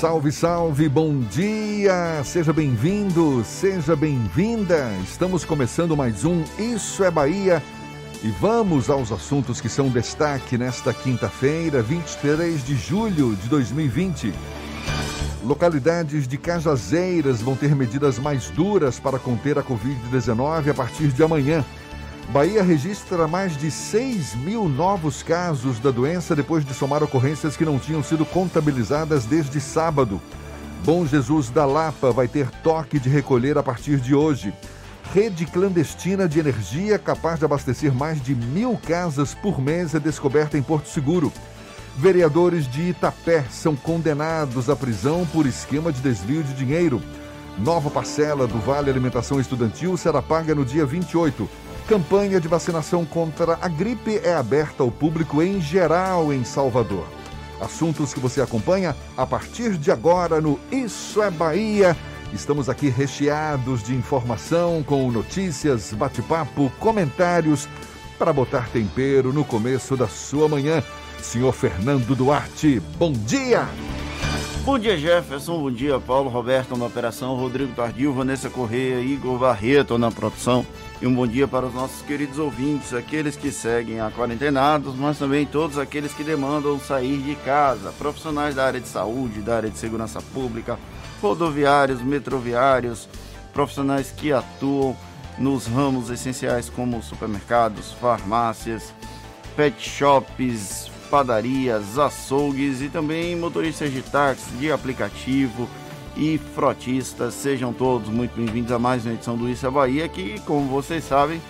Salve, salve, bom dia! Seja bem-vindo, seja bem-vinda. Estamos começando mais um Isso é Bahia e vamos aos assuntos que são destaque nesta quinta-feira, 23 de julho de 2020. Localidades de Cajazeiras vão ter medidas mais duras para conter a Covid-19 a partir de amanhã. Bahia registra mais de 6 mil novos casos da doença depois de somar ocorrências que não tinham sido contabilizadas desde sábado. Bom Jesus da Lapa vai ter toque de recolher a partir de hoje. Rede clandestina de energia capaz de abastecer mais de mil casas por mês é descoberta em Porto Seguro. Vereadores de Itapé são condenados à prisão por esquema de desvio de dinheiro. Nova parcela do Vale Alimentação Estudantil será paga no dia 28. Campanha de vacinação contra a gripe é aberta ao público em geral em Salvador. Assuntos que você acompanha a partir de agora no Isso é Bahia. Estamos aqui recheados de informação com notícias, bate-papo, comentários para botar tempero no começo da sua manhã. Senhor Fernando Duarte, bom dia! Bom dia, Jefferson. Bom dia, Paulo Roberto na operação, Rodrigo Tardio, Vanessa Correia, Igor Barreto na produção. E um bom dia para os nossos queridos ouvintes, aqueles que seguem a quarentenados, mas também todos aqueles que demandam sair de casa, profissionais da área de saúde, da área de segurança pública, rodoviários, metroviários, profissionais que atuam nos ramos essenciais como supermercados, farmácias, pet shops, padarias, açougues e também motoristas de táxi, de aplicativo e frotistas. Sejam todos muito bem-vindos a mais uma edição do Isso é Bahia, que, como vocês sabem,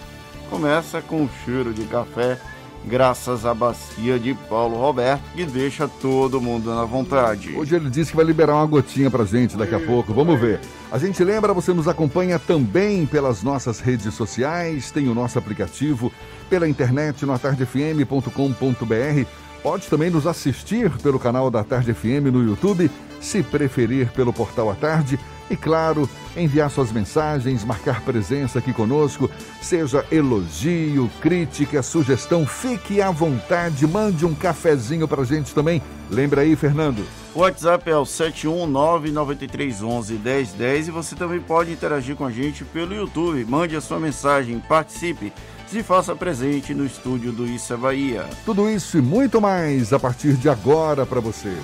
começa com cheiro de café, graças à bacia de Paulo Roberto, que deixa todo mundo na vontade. Hoje ele disse que vai liberar uma gotinha pra gente daqui a pouco, vamos ver. A gente lembra, você nos acompanha também pelas nossas redes sociais, tem o nosso aplicativo, pela internet no atardefm.com.br. Pode também nos assistir pelo canal da Tarde FM no YouTube, se preferir pelo portal à tarde. E claro, enviar suas mensagens, marcar presença aqui conosco, seja elogio, crítica, sugestão, fique à vontade, mande um cafezinho pra gente também. Lembra aí, Fernando? O WhatsApp é o 71993111010 e você também pode interagir com a gente pelo YouTube. Mande a sua mensagem, participe se faça presente no estúdio do Isso é Bahia. Tudo isso e muito mais a partir de agora para você.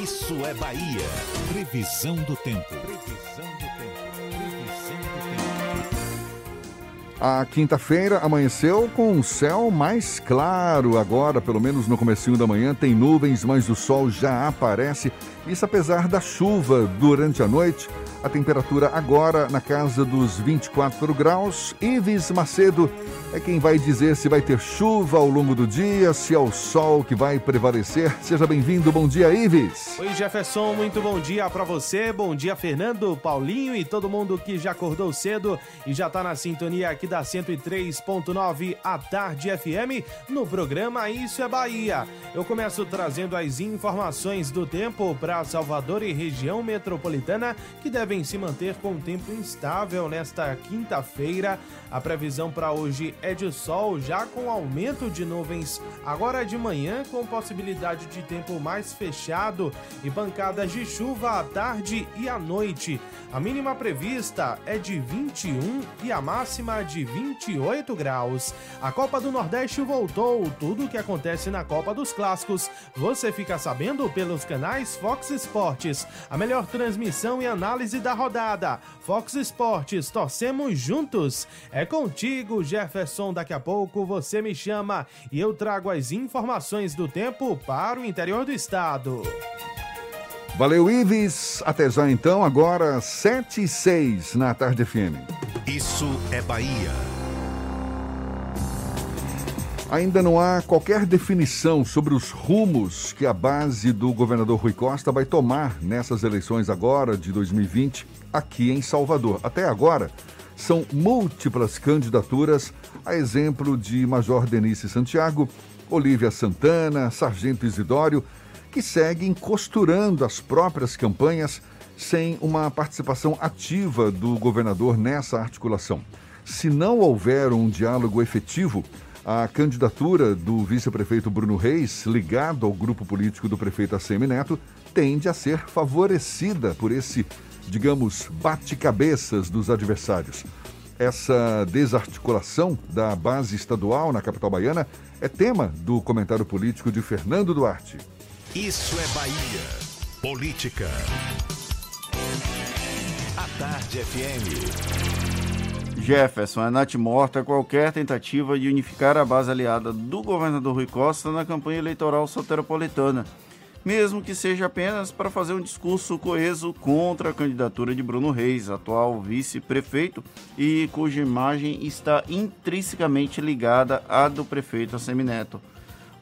Isso é Bahia. Previsão do tempo. Previsão do tempo. A quinta-feira amanheceu com um céu mais claro. Agora, pelo menos no comecinho da manhã, tem nuvens, mas o sol já aparece. Isso apesar da chuva durante a noite. A temperatura agora na casa dos 24 graus. Ives Macedo é quem vai dizer se vai ter chuva ao longo do dia, se é o sol que vai prevalecer. Seja bem-vindo. Bom dia, Ives. Oi, Jefferson, muito bom dia para você. Bom dia, Fernando, Paulinho e todo mundo que já acordou cedo e já tá na sintonia aqui da 103.9 à tarde FM no programa Isso é Bahia. Eu começo trazendo as informações do tempo para para Salvador e região metropolitana, que devem se manter com tempo instável nesta quinta-feira. A previsão para hoje é de sol, já com aumento de nuvens agora de manhã, com possibilidade de tempo mais fechado e pancadas de chuva à tarde e à noite. A mínima prevista é de 21 e a máxima de 28 graus. A Copa do Nordeste voltou. Tudo o que acontece na Copa dos Clássicos você fica sabendo pelos canais Fox Sports. A melhor transmissão e análise da rodada. Fox Sports, torcemos juntos. É contigo, Jefferson. Daqui a pouco você me chama e eu trago as informações do tempo para o interior do estado. Valeu, Ives. Até já então, agora 7 e 6 na Tarde FM. Isso é Bahia. Ainda não há qualquer definição sobre os rumos que a base do governador Rui Costa vai tomar nessas eleições agora de 2020 aqui em Salvador. Até agora, são múltiplas candidaturas, a exemplo de Major Denise Santiago, Olívia Santana, Sargento Isidório, que seguem costurando as próprias campanhas sem uma participação ativa do governador nessa articulação. Se não houver um diálogo efetivo, a candidatura do vice-prefeito Bruno Reis, ligado ao grupo político do prefeito ACM Neto, tende a ser favorecida por esse, digamos, bate-cabeças dos adversários. Essa desarticulação da base estadual na capital baiana é tema do comentário político de Fernando Duarte. Isso é Bahia. Política. A Tarde FM. Jefferson é nat morta qualquer tentativa de unificar a base aliada do governador Rui Costa na campanha eleitoral soteropolitana, mesmo que seja apenas para fazer um discurso coeso contra a candidatura de Bruno Reis, atual vice-prefeito, e cuja imagem está intrinsecamente ligada à do prefeito Assemineto.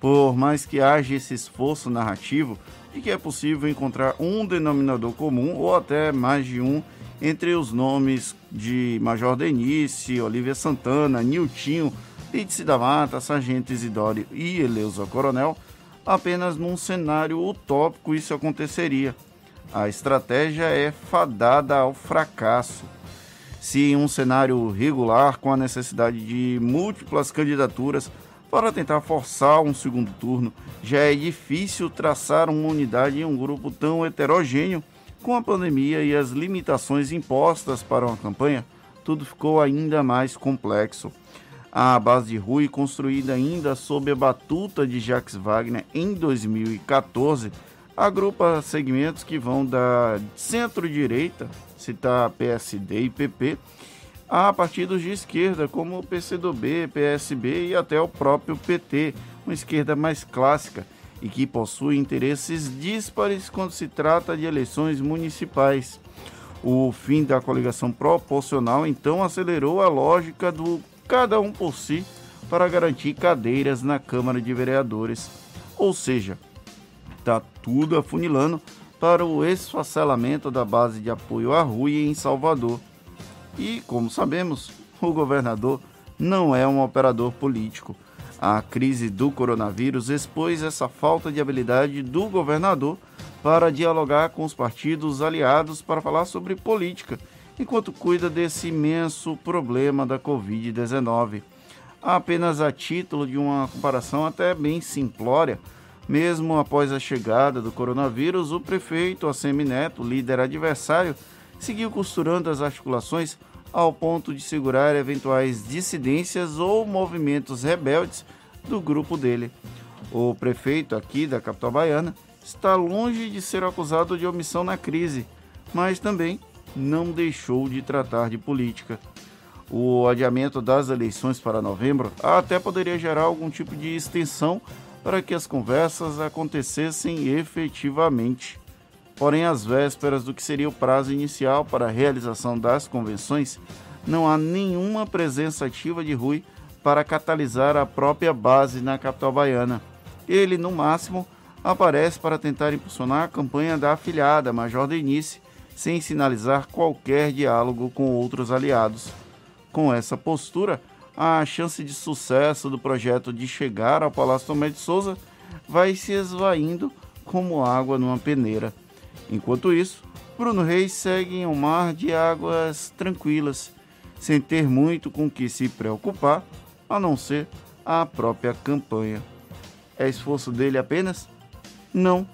Por mais que haja esse esforço narrativo de que é possível encontrar um denominador comum ou até mais de um entre os nomes de Major Denise, Olivia Santana, Niltinho, Lídice da Mata, Sargento Isidório e Eleusa Coronel, apenas num cenário utópico isso aconteceria. A estratégia é fadada ao fracasso. Se em um cenário regular, com a necessidade de múltiplas candidaturas para tentar forçar um segundo turno, já é difícil traçar uma unidade em um grupo tão heterogêneo, com a pandemia e as limitações impostas para uma campanha, tudo ficou ainda mais complexo. A base de Rui, construída ainda sob a batuta de Jacques Wagner em 2014, agrupa segmentos que vão da centro-direita, citar PSD e PP, a partidos de esquerda como PCdoB, PSB e até o próprio PT, uma esquerda mais clássica, e que possui interesses díspares quando se trata de eleições municipais. O fim da coligação proporcional então acelerou a lógica do cada um por si para garantir cadeiras na Câmara de Vereadores. Ou seja, está tudo afunilando para o esfacelamento da base de apoio a Rui em Salvador. E, como sabemos, o governador não é um operador político. A crise do coronavírus expôs essa falta de habilidade do governador para dialogar com os partidos aliados para falar sobre política, enquanto cuida desse imenso problema da Covid-19. Apenas a título de uma comparação até bem simplória, mesmo após a chegada do coronavírus, o prefeito Assemi Neto, líder adversário, seguiu costurando as articulações ao ponto de segurar eventuais dissidências ou movimentos rebeldes do grupo dele. O prefeito aqui da capital baiana está longe de ser acusado de omissão na crise, mas também não deixou de tratar de política. O adiamento das eleições para novembro até poderia gerar algum tipo de extensão para que as conversas acontecessem efetivamente. Porém, às vésperas do que seria o prazo inicial para a realização das convenções, não há nenhuma presença ativa de Rui para catalisar a própria base na capital baiana. Ele, no máximo, aparece para tentar impulsionar a campanha da afilhada Major Denise, sem sinalizar qualquer diálogo com outros aliados. Com essa postura, a chance de sucesso do projeto de chegar ao Palácio Tomé de Souza vai se esvaindo como água numa peneira. Enquanto isso, Bruno Reis segue em um mar de águas tranquilas, sem ter muito com que se preocupar, a não ser a própria campanha. É esforço dele apenas? Não.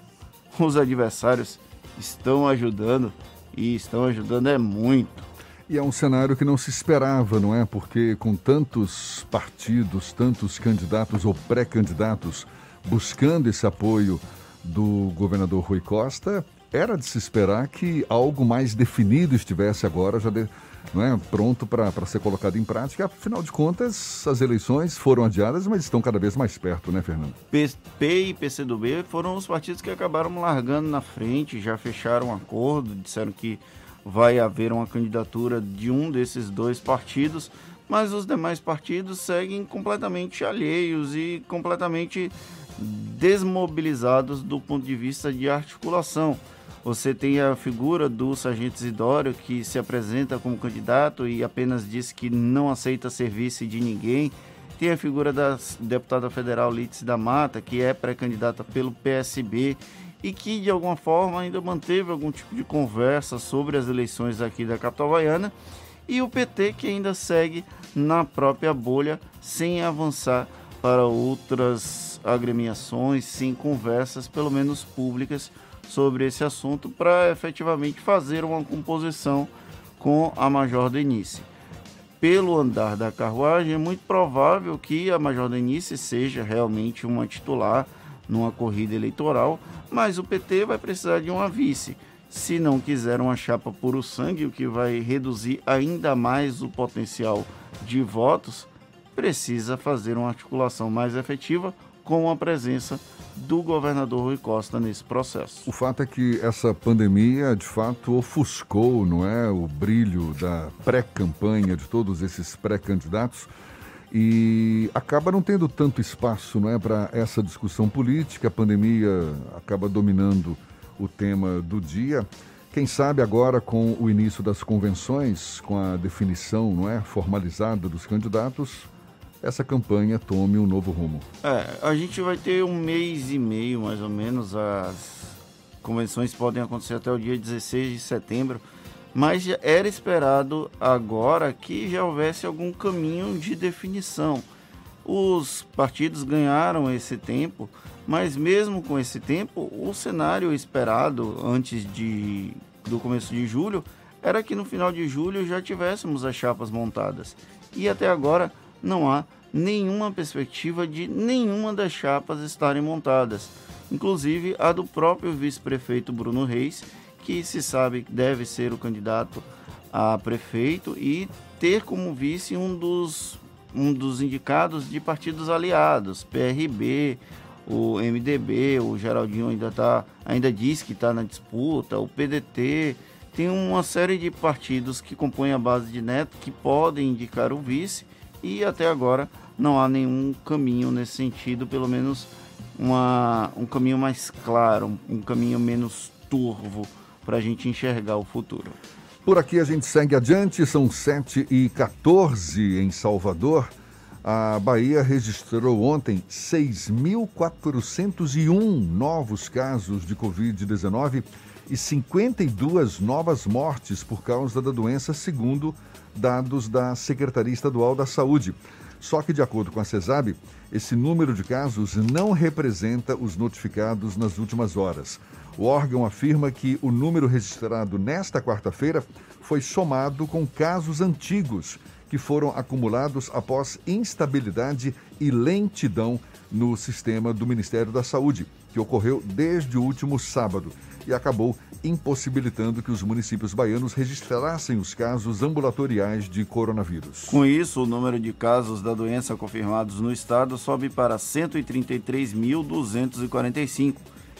Os adversários estão ajudando e estão ajudando é muito. E é um cenário que não se esperava, não é? Porque com tantos partidos, tantos candidatos ou pré-candidatos buscando esse apoio do governador Rui Costa, era de se esperar que algo mais definido estivesse agora já de, não é, pronto para ser colocado em prática. Afinal de contas, as eleições foram adiadas, mas estão cada vez mais perto, né, Fernando? PP e PCdoB foram os partidos que acabaram largando na frente, já fecharam um acordo, disseram que vai haver uma candidatura de um desses dois partidos, mas os demais partidos seguem completamente alheios e completamente desmobilizados do ponto de vista de articulação. Você tem a figura do sargento Isidório, que se apresenta como candidato e apenas diz que não aceita serviço de ninguém. Tem a figura da deputada federal Lídice da Mata, que é pré-candidata pelo PSB e que, de alguma forma, ainda manteve algum tipo de conversa sobre as eleições aqui da capital baiana. E o PT, que ainda segue na própria bolha, sem avançar para outras agremiações, sem conversas, pelo menos públicas, sobre esse assunto para efetivamente fazer uma composição com a Major Denise. Pelo andar da carruagem, é muito provável que a Major Denise seja realmente uma titular numa corrida eleitoral, mas o PT vai precisar de uma vice. Se não quiser uma chapa puro sangue, o que vai reduzir ainda mais o potencial de votos, precisa fazer uma articulação mais efetiva com a presença do governador Rui Costa nesse processo. O fato é que essa pandemia, de fato, ofuscou, não é, o brilho da pré-campanha de todos esses pré-candidatos e acaba não tendo tanto espaço, não é, para essa discussão política. A pandemia acaba dominando o tema do dia. Quem sabe agora com o início das convenções, com a definição, não é, formalizada dos candidatos, essa campanha tome um novo rumo. É, a gente vai ter um mês e meio, mais ou menos. As convenções podem acontecer até o dia 16 de setembro, mas era esperado agora que já houvesse algum caminho de definição. Os partidos ganharam esse tempo, mas mesmo com esse tempo, o cenário esperado antes de, do começo de julho era que no final de julho já tivéssemos as chapas montadas. E até agora não há nenhuma perspectiva de nenhuma das chapas estarem montadas, inclusive a do próprio vice-prefeito Bruno Reis, que se sabe deve ser o candidato a prefeito e ter como vice um dos, um dos indicados de partidos aliados, PRB, o MDB, o Geraldinho ainda, tá, ainda diz que está na disputa, o PDT, tem uma série de partidos que compõem a base de Neto que podem indicar o vice e até agora não há nenhum caminho nesse sentido, pelo menos uma, um caminho mais claro, um caminho menos turvo para a gente enxergar o futuro. Por aqui a gente segue adiante, são 7 e 14 em Salvador. A Bahia registrou ontem 6.401 novos casos de Covid-19 e 52 novas mortes por causa da doença, segundo dados da Secretaria Estadual da Saúde. Só que, de acordo com a CESAB, esse número de casos não representa os notificados nas últimas horas. O órgão afirma que o número registrado nesta quarta-feira foi somado com casos antigos que foram acumulados após instabilidade e lentidão no sistema do Ministério da Saúde, que ocorreu desde o último sábado e acabou impossibilitando que os municípios baianos registrassem os casos ambulatoriais de coronavírus. Com isso, o número de casos da doença confirmados no estado sobe para 133.245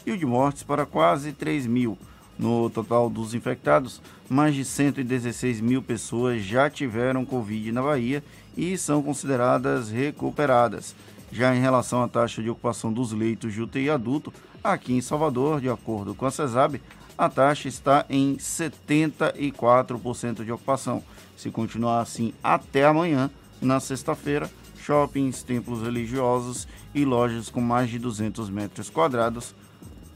e o de mortes para quase 3 mil. No total dos infectados, mais de 116 mil pessoas já tiveram Covid na Bahia e são consideradas recuperadas. Já em relação à taxa de ocupação dos leitos de UTI adulto, aqui em Salvador, de acordo com a CESAB, a taxa está em 74% de ocupação. Se continuar assim até amanhã, na sexta-feira, shoppings, templos religiosos e lojas com mais de 200 metros quadrados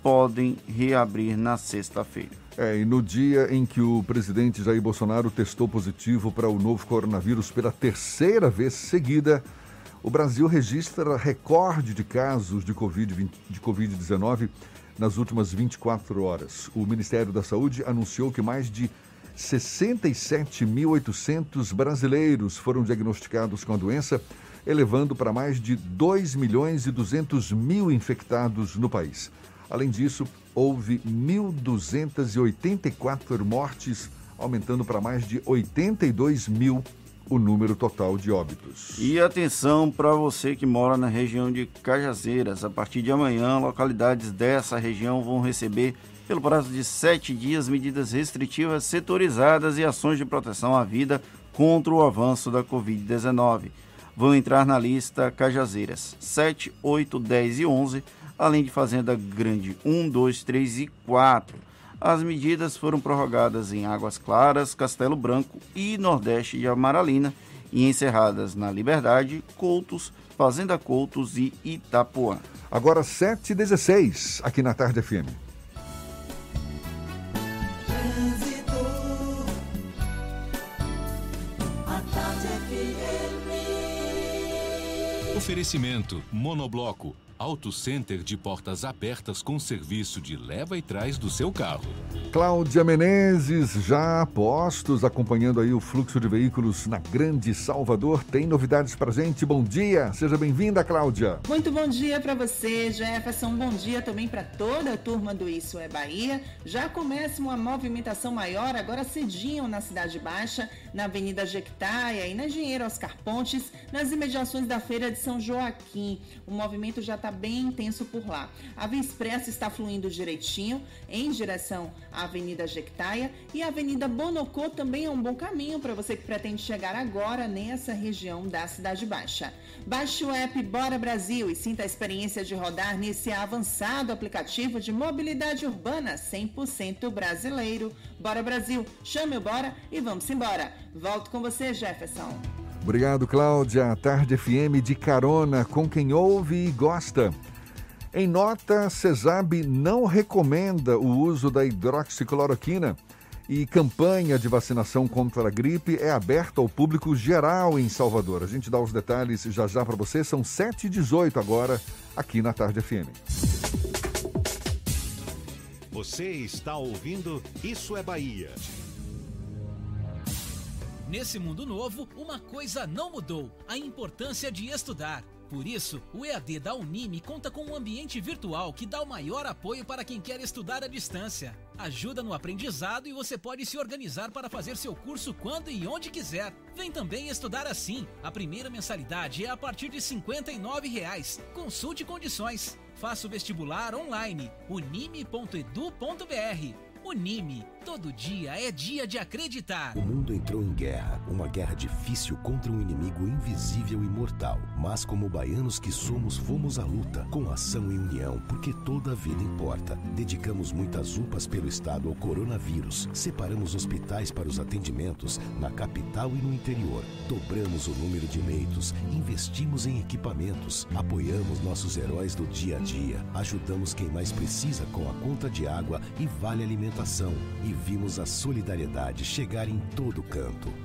podem reabrir na sexta-feira. É, e no dia em que o presidente Jair Bolsonaro testou positivo para o novo coronavírus pela terceira vez seguida, o Brasil registra recorde de casos de Covid-19 de COVID nas últimas 24 horas. O Ministério da Saúde anunciou que mais de 67.800 brasileiros foram diagnosticados com a doença, elevando para mais de 2 milhões e 200 mil infectados no país. Além disso, houve 1.284 mortes, aumentando para mais de 82 mil o número total de óbitos. E atenção para você que mora na região de Cajazeiras. A partir de amanhã, localidades dessa região vão receber, pelo prazo de sete dias, medidas restritivas setorizadas e ações de proteção à vida contra o avanço da Covid-19. Vão entrar na lista Cajazeiras 7, 8, 10 e 11, além de Fazenda Grande 1, 2, 3 e 4. As medidas foram prorrogadas em Águas Claras, Castelo Branco e Nordeste de Amaralina e encerradas na Liberdade, Coutos, Fazenda Coutos e Itapuã. Agora 7h16, aqui na Tarde FM. Oferecimento Monobloco Auto Center de portas abertas com serviço de leva e trás do seu carro. Cláudia Menezes, já a postos, acompanhando aí o fluxo de veículos na Grande Salvador. Tem novidades pra gente? Bom dia, seja bem-vinda, Cláudia. Muito bom dia para você, Jefferson. Bom dia também para toda a turma do Isso é Bahia. Já começa uma movimentação maior agora cedinho na Cidade Baixa, na Avenida Jequitaia e na Engenheiro Oscar Pontes, nas imediações da Feira de São Joaquim. O movimento já está bem intenso por lá. A Via Expressa está fluindo direitinho em direção à Avenida Jequitaia e a Avenida Bonocô também é um bom caminho para você que pretende chegar agora nessa região da Cidade Baixa. Baixe o app Bora Brasil e sinta a experiência de rodar nesse avançado aplicativo de mobilidade urbana 100% brasileiro. Bora Brasil, chame o Bora e vamos embora. Volto com você, Jefferson. Obrigado, Cláudia. Tarde FM de carona com quem ouve e gosta. Em nota, CESAB não recomenda o uso da hidroxicloroquina e campanha de vacinação contra a gripe é aberta ao público geral em Salvador. A gente dá os detalhes já já para você. São 7h18 agora, aqui na Tarde FM. Você está ouvindo Isso é Bahia. Nesse mundo novo, uma coisa não mudou: a importância de estudar. Por isso, o EAD da Unime conta com um ambiente virtual que dá o maior apoio para quem quer estudar à distância. Ajuda no aprendizado e você pode se organizar para fazer seu curso quando e onde quiser. Vem também estudar assim. A primeira mensalidade é a partir de 59 reais. Consulte condições. Faça o vestibular online. unime.edu.br Unime. Todo dia é dia de acreditar. O mundo entrou em guerra. Uma guerra difícil contra um inimigo invisível e mortal. Mas como baianos que somos, fomos à luta. Com ação e união, porque toda a vida importa. Dedicamos muitas UPAs pelo estado ao coronavírus. Separamos hospitais para os atendimentos na capital e no interior. Dobramos o número de leitos. Investimos em equipamentos. Apoiamos nossos heróis do dia a dia. Ajudamos quem mais precisa com a conta de água e vale alimentação e vimos a solidariedade chegar em todo canto.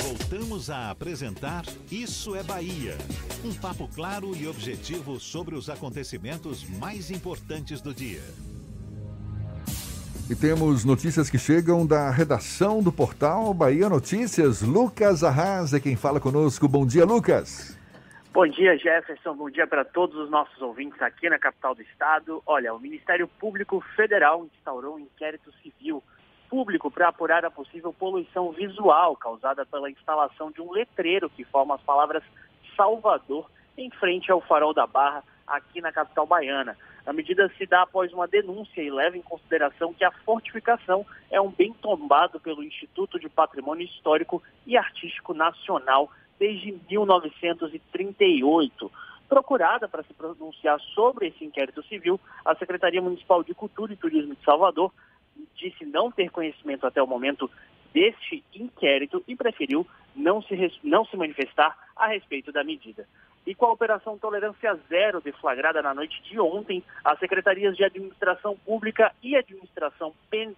Voltamos a apresentar Isso é Bahia. Um papo claro e objetivo sobre os acontecimentos mais importantes do dia. E temos notícias que chegam da redação do portal Bahia Notícias. Lucas Arras é quem fala conosco. Bom dia, Lucas. Bom dia, Jefferson. Bom dia para todos os nossos ouvintes aqui na capital do estado. Olha, o Ministério Público Federal instaurou um inquérito civil público para apurar a possível poluição visual causada pela instalação de um letreiro que forma as palavras Salvador em frente ao Farol da Barra, aqui na capital baiana. A medida se dá após uma denúncia e leva em consideração que a fortificação é um bem tombado pelo Instituto de Patrimônio Histórico e Artístico Nacional desde 1938. Procurada para se pronunciar sobre esse inquérito civil, a Secretaria Municipal de Cultura e Turismo de Salvador disse não ter conhecimento até o momento deste inquérito e preferiu não se, não se manifestar a respeito da medida. E com a Operação Tolerância Zero deflagrada na noite de ontem, as secretarias de Administração Pública e Administração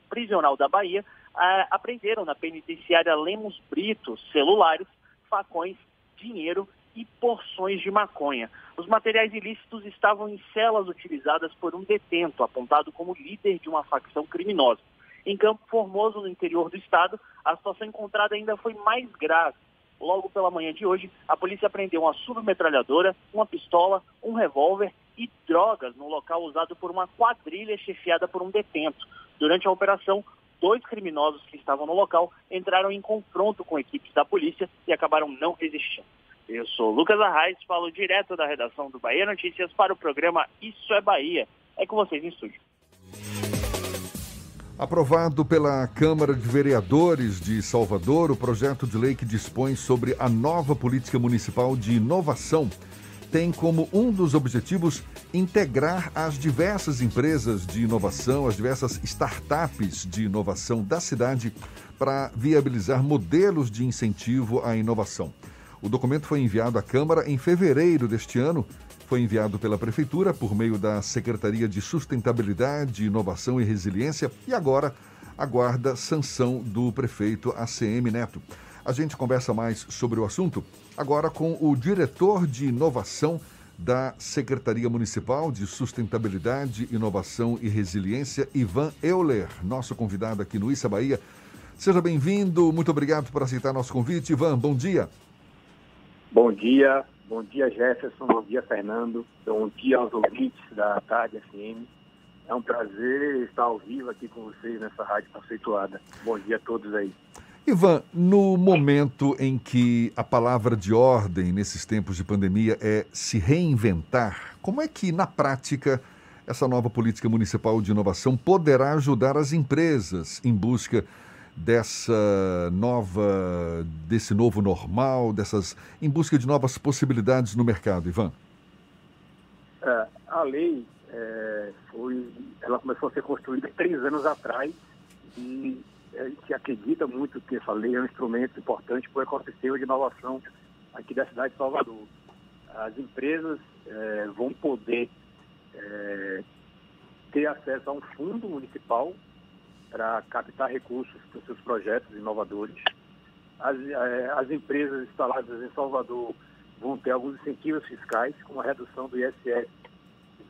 Prisional da Bahia ah, apreenderam na penitenciária Lemos Brito celulares facões, dinheiro e porções de maconha. Os materiais ilícitos estavam em celas utilizadas por um detento, apontado como líder de uma facção criminosa. Em Campo Formoso, no interior do estado, a situação encontrada ainda foi mais grave. Logo pela manhã de hoje, a polícia apreendeu uma submetralhadora, uma pistola, um revólver e drogas no local usado por uma quadrilha chefiada por um detento. Durante a operação, dois criminosos que estavam no local entraram em confronto com equipes da polícia e acabaram não resistindo. Eu sou Lucas Arraes, falo direto da redação do Bahia Notícias para o programa Isso é Bahia. É com vocês em estúdio. Aprovado pela Câmara de Vereadores de Salvador, o projeto de lei que dispõe sobre a nova política municipal de inovação tem como um dos objetivos integrar as diversas empresas de inovação, as diversas startups de inovação da cidade para viabilizar modelos de incentivo à inovação. O documento foi enviado à Câmara em fevereiro deste ano. Foi enviado pela Prefeitura por meio da Secretaria de Sustentabilidade, Inovação e Resiliência e agora aguarda sanção do prefeito ACM Neto. A gente conversa mais sobre o assunto agora com o diretor de inovação da Secretaria Municipal de Sustentabilidade, Inovação e Resiliência, Ivan Euler, nosso convidado aqui no Issa Bahia. Seja bem-vindo, muito obrigado por aceitar nosso convite. Ivan, bom dia. Bom dia, bom dia Jefferson, bom dia Fernando, bom dia aos ouvintes da Tarde FM. É um prazer estar ao vivo aqui com vocês nessa rádio conceituada. Bom dia a todos aí. Ivan, no momento em que a palavra de ordem nesses tempos de pandemia é se reinventar, como é que, na prática, essa nova política municipal de inovação poderá ajudar as empresas em busca dessa nova, desse novo normal, dessas, em busca de novas possibilidades no mercado, Ivan? É, a lei é, foi, ela começou a ser construída três anos atrás e a gente acredita muito que essa lei é um instrumento importante para o ecossistema de inovação aqui da cidade de Salvador. As empresas é, vão poder é, ter acesso a um fundo municipal para captar recursos para os seus projetos inovadores. As, é, as empresas instaladas em Salvador vão ter alguns incentivos fiscais, como a redução do ISS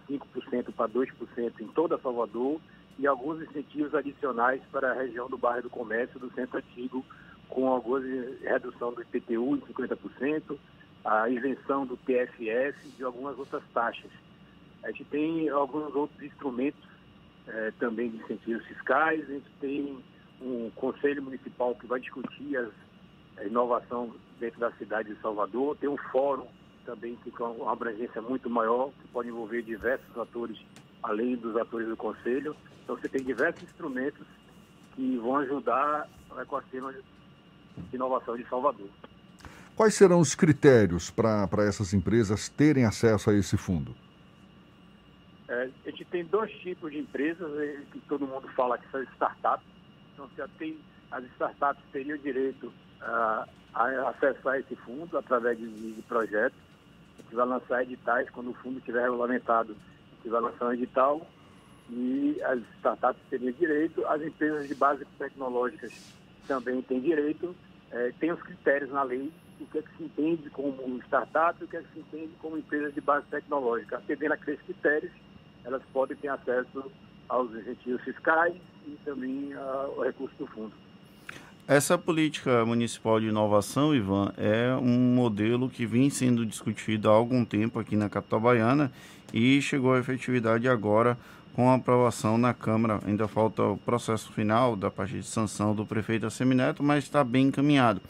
de 5% para 2% em toda Salvador e alguns incentivos adicionais para a região do bairro do Comércio do Centro Antigo, com alguma redução do IPTU em 50%, a isenção do TFS e de algumas outras taxas. A gente tem alguns outros instrumentos eh, também de incentivos fiscais, a gente tem um conselho municipal que vai discutir as, a inovação dentro da cidade de Salvador, tem um fórum também que tem uma abrangência muito maior, que pode envolver diversos atores, além dos atores do conselho. Então você tem diversos instrumentos que vão ajudar o ecossistema de inovação de Salvador. Quais serão os critérios para essas empresas terem acesso a esse fundo? É, a gente tem dois tipos de empresas é, que todo mundo fala que são startups. Então, você tem, as startups teriam direito a, a acessar esse fundo através de, de projetos. A gente vai lançar editais quando o fundo estiver regulamentado. A gente vai lançar um edital e as startups teriam direito, as empresas de base tecnológicas também têm direito, é, tem os critérios na lei, o que é que se entende como startup o que é que se entende como empresa de base tecnológica. Atendendo aqueles critérios, elas podem ter acesso aos incentivos fiscais e também ao recurso do fundo. Essa política municipal de inovação, Ivan, é um modelo que vem sendo discutido há algum tempo aqui na capital baiana e chegou à efetividade agora com a aprovação na Câmara. Ainda falta o processo final da parte de sanção do prefeito Assemineto, mas está bem encaminhado.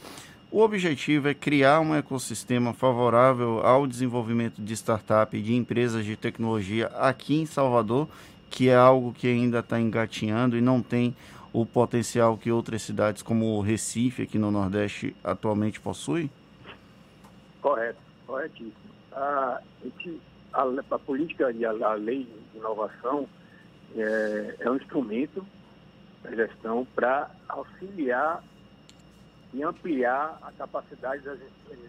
O objetivo é criar um ecossistema favorável ao desenvolvimento de startup e de empresas de tecnologia aqui em Salvador, que é algo que ainda está engatinhando e não tem o potencial que outras cidades como Recife, aqui no Nordeste, atualmente possuem? Correto, corretíssimo. A, a, a política e a, a, lei de inovação é, é um instrumento da gestão para auxiliar e ampliar a capacidade das,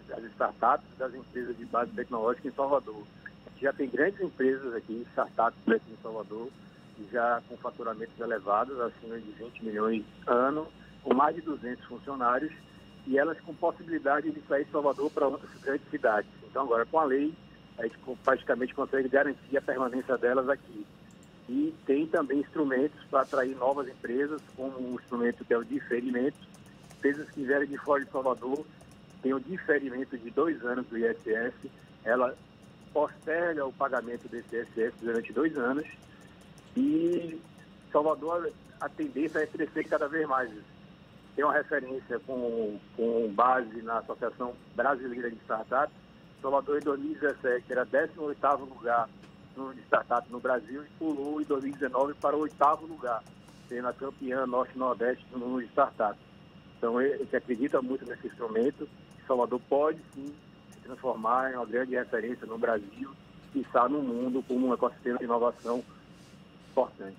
das, startups, das empresas de base tecnológica em Salvador. Já tem grandes empresas aqui, startups aqui em Salvador, já com faturamentos elevados, acima de 20 milhões ano, com mais de 200 funcionários, e elas com possibilidade de sair de Salvador para outras grandes cidades. Então, agora, com a lei, a gente praticamente consegue garantir a permanência delas aqui. E tem também instrumentos para atrair novas empresas, como um instrumento que é o diferimento. Empresas que vierem de fora de Salvador têm o diferimento de dois anos do ISS, ela posterga o pagamento desse ISS durante dois anos e Salvador, a tendência é crescer cada vez mais. Tem uma referência com, com base na Associação Brasileira de Startups. Salvador, em 2017, era 18º lugar no startup no Brasil e pulou em 2019 para o oitavo lugar, sendo a campeã norte-nordeste no startups. Então, gente acredita muito nesse instrumento. Salvador pode, sim, se transformar em uma grande referência no Brasil e está no mundo como um ecossistema de inovação importante.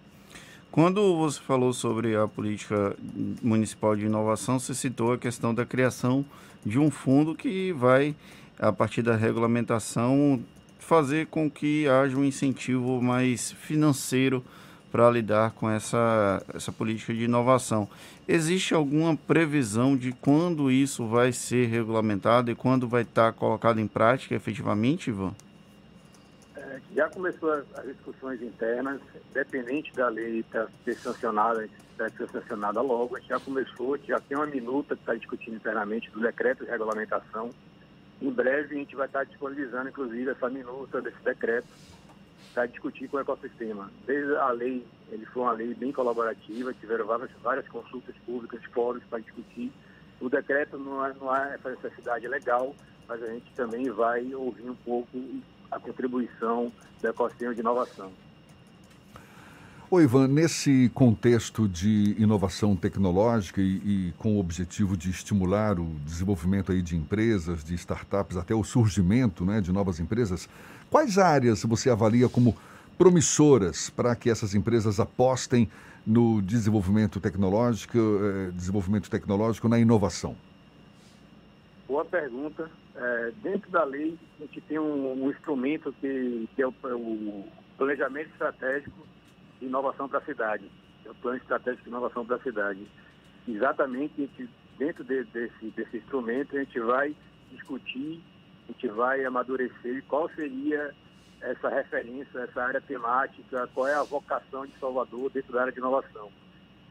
Quando você falou sobre a política municipal de inovação, você citou a questão da criação de um fundo que vai, a partir da regulamentação, fazer com que haja um incentivo mais financeiro para lidar com essa, essa política de inovação. Existe alguma previsão de quando isso vai ser regulamentado e quando vai estar colocado em prática efetivamente, Ivan? Já começou as, as discussões internas, dependente da lei tá, ser sancionada, deve ser sancionada logo, já começou, já tem uma minuta que está discutindo internamente do decreto de regulamentação. Em breve a gente vai estar disponibilizando, inclusive, essa minuta desse decreto para discutir com o ecossistema. Desde a lei, ele foi uma lei bem colaborativa, tiveram várias, várias consultas públicas, fóruns para discutir. O decreto não é, não é essa necessidade legal, mas a gente também vai ouvir um pouco a contribuição do ecossistema de inovação. Oi, Ivan, nesse contexto de inovação tecnológica e, e, com o objetivo de estimular o desenvolvimento aí de empresas, de startups, até o surgimento né, de novas empresas, quais áreas você avalia como promissoras para que essas empresas apostem no desenvolvimento tecnológico, eh, desenvolvimento tecnológico na inovação? Boa pergunta. É, dentro da lei, a gente tem um, um instrumento que, que é o, o, Planejamento Estratégico de Inovação para a Cidade. É o Plano Estratégico de Inovação para a Cidade. Exatamente, gente, dentro de, desse, desse instrumento, a gente vai discutir, a gente vai amadurecer qual seria essa referência, essa área temática, qual é a vocação de Salvador dentro da área de inovação.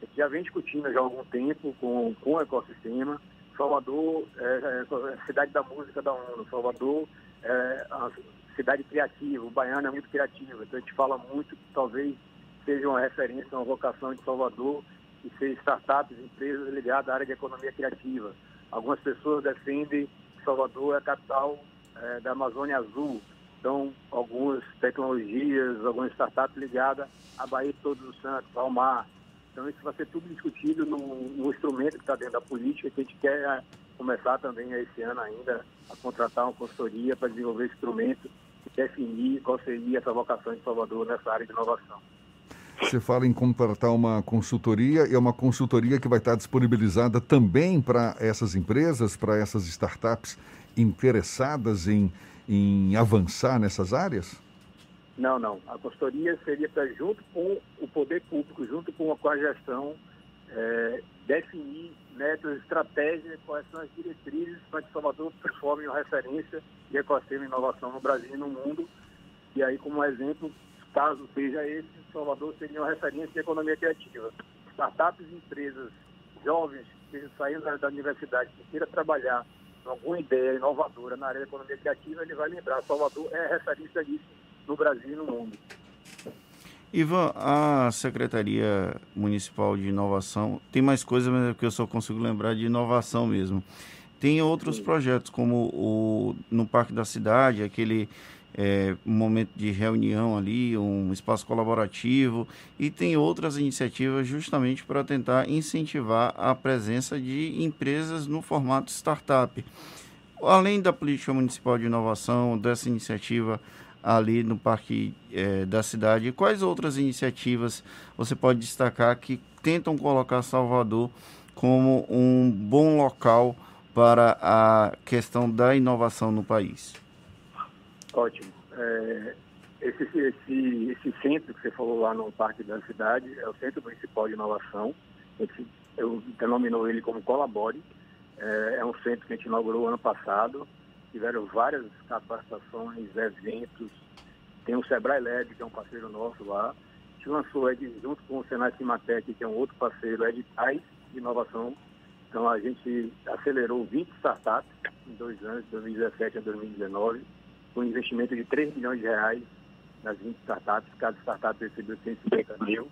A gente já vem discutindo já há algum tempo com, com o ecossistema, Salvador é, é a cidade da música da ONU, Salvador é a cidade criativa, o baiano é muito criativo, então a gente fala muito que talvez seja uma referência, uma vocação de Salvador e ser startups, empresas ligadas à área de economia criativa. Algumas pessoas defendem Salvador é a capital é, da Amazônia Azul, então algumas tecnologias, algumas startups ligadas à Bahia de Todos os Santos, ao mar, então isso vai ser tudo discutido no, no instrumento que está dentro da política, que a gente quer eh, começar também esse ano ainda a contratar uma consultoria para desenvolver instrumento e definir qual seria essa vocação de Salvador nessa área de inovação. Você fala em contratar uma consultoria, e é uma consultoria que vai estar disponibilizada também para essas empresas, para essas startups interessadas em, em avançar nessas áreas? Não, não. A consultoria seria para, junto com o poder público, junto com a, gestão, é, definir métodos, estratégias, quais são as diretrizes para que Salvador transforme uma referência de ecossistema e inovação no Brasil e no mundo. E aí, como exemplo, caso seja esse, Salvador seria uma referência de economia criativa. Startups e empresas jovens que saindo da, da universidade, que queira trabalhar em alguma ideia inovadora na área da economia criativa, ele vai lembrar, Salvador é referência disso no Brasil e no mundo. Ivan, a Secretaria Municipal de Inovação tem mais coisas, mas é porque eu só consigo lembrar de inovação mesmo. Tem outros projetos, como o no Parque da Cidade, aquele é, um momento de reunião ali, um espaço colaborativo, e tem outras iniciativas justamente para tentar incentivar a presença de empresas no formato startup. Além da política municipal de inovação, dessa iniciativa ali no Parque é, da Cidade, quais outras iniciativas você pode destacar que tentam colocar Salvador como um bom local para a questão da inovação no país? Ótimo. É, esse, esse, esse centro que você falou lá no Parque da Cidade é o Centro Municipal de Inovação. Esse, eu denominou ele como Colabore. É, é um centro que a gente inaugurou ano passado. Tiveram várias capacitações, eventos. Tem o Sebrae Lab, que é um parceiro nosso lá. A gente lançou, junto com o Senai Cimatec, que é um outro parceiro, editais de inovação. Então a gente acelerou 20 startups em dois anos, de 2017 a 2019 com um investimento de 3 milhões de reais nas 20 startups, cada startup recebeu 150 mil.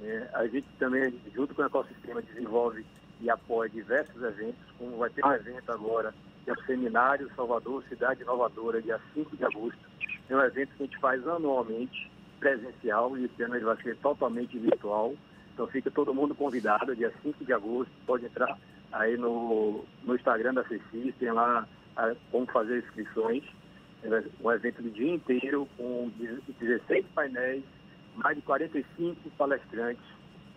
É, a gente também, junto com o ecossistema, desenvolve e apoia diversos eventos, como vai ter um evento agora, que é o Seminário Salvador Cidade Inovadora, dia 5 de agosto. É um evento que a gente faz anualmente, presencial, e esse ano ele vai ser totalmente virtual. Então fica todo mundo convidado, dia 5 de agosto, pode entrar aí no, no Instagram da CECIS, tem lá a, como fazer inscrições um evento do dia inteiro com 16 painéis, mais de 45 palestrantes.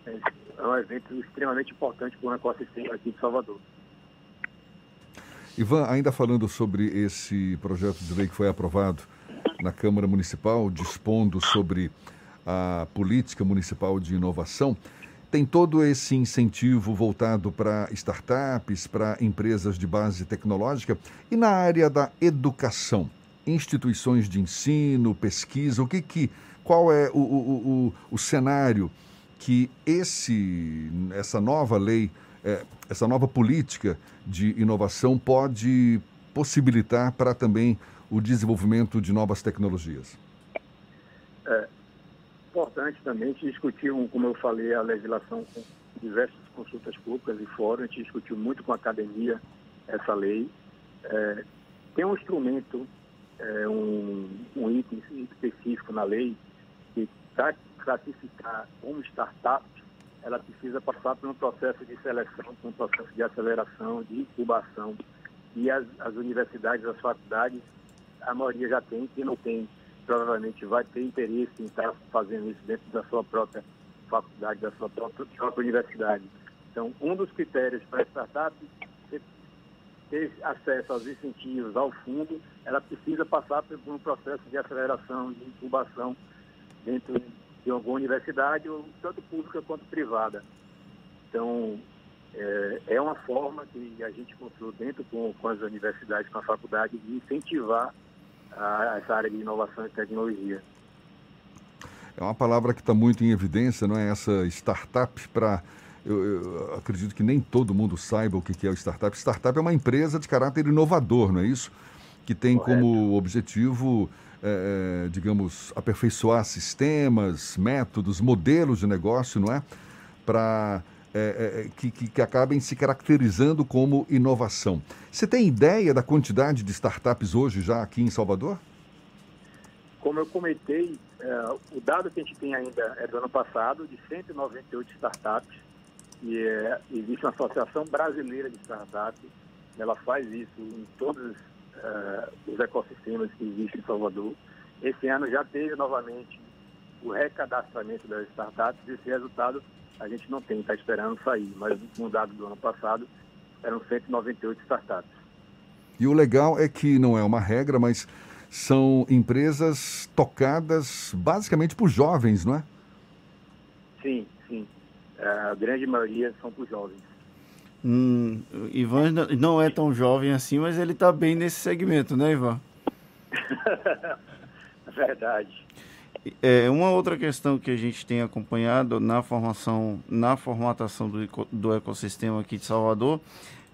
É um evento extremamente importante para o ecossistema aqui de Salvador. Ivan, ainda falando sobre esse projeto de lei que foi aprovado na Câmara Municipal, dispondo sobre a política municipal de inovação, tem todo esse incentivo voltado para startups, para empresas de base tecnológica e na área da educação instituições de ensino, pesquisa, o que que, qual é o, o, o, o cenário que esse, essa nova lei, é, essa nova política de inovação pode possibilitar para também o desenvolvimento de novas tecnologias? É importante também a gente discutir, como eu falei, a legislação com diversas consultas públicas e fóruns, a gente discutiu muito com a academia essa lei. É, tem um instrumento é, um, um item específico na lei que para classificar como startup, ela precisa passar por um processo de seleção, por um processo de aceleração, de incubação. E as, as universidades, as faculdades, a maioria já tem, quem não tem, provavelmente vai ter interesse em estar fazendo isso dentro da sua própria faculdade, da sua própria, própria universidade. Então, um dos critérios para startup ter acesso aos incentivos, ao fundo, ela precisa passar por um processo de aceleração, de incubação dentro de alguma universidade, tanto pública quanto privada. Então, é, é uma forma que a gente construiu dentro com, com as universidades, com a faculdade, de incentivar a, essa área de inovação e tecnologia. É uma palavra que está muito em evidência, não é? Essa startup para eu, eu, acredito que nem todo mundo saiba o que é o startup. Startup é uma empresa de caráter inovador, não é isso? Que tem Correto. como objetivo, é, digamos, aperfeiçoar sistemas, métodos, modelos de negócio, não é? Para é, é, que, que, acabem se caracterizando como inovação. Você tem ideia da quantidade de startups hoje já aqui em Salvador? Como eu comentei, é, o dado que a gente tem ainda é do ano passado, de 198 startups e é, existe uma associação brasileira de startups, ela faz isso em todos uh, os ecossistemas que existem em Salvador. Esse ano já teve novamente o recadastramento das startups, esse resultado a gente não tem, está esperando sair, mas no dado do ano passado eram 198 startups. E o legal é que não é uma regra, mas são empresas tocadas basicamente por jovens, não é? Sim, sim. A grande maioria são para os jovens. Hum, Ivan não é tão jovem assim, mas ele está bem nesse segmento, né, Ivan? Verdade. É, uma outra questão que a gente tem acompanhado na formação, na formatação do, do ecossistema aqui de Salvador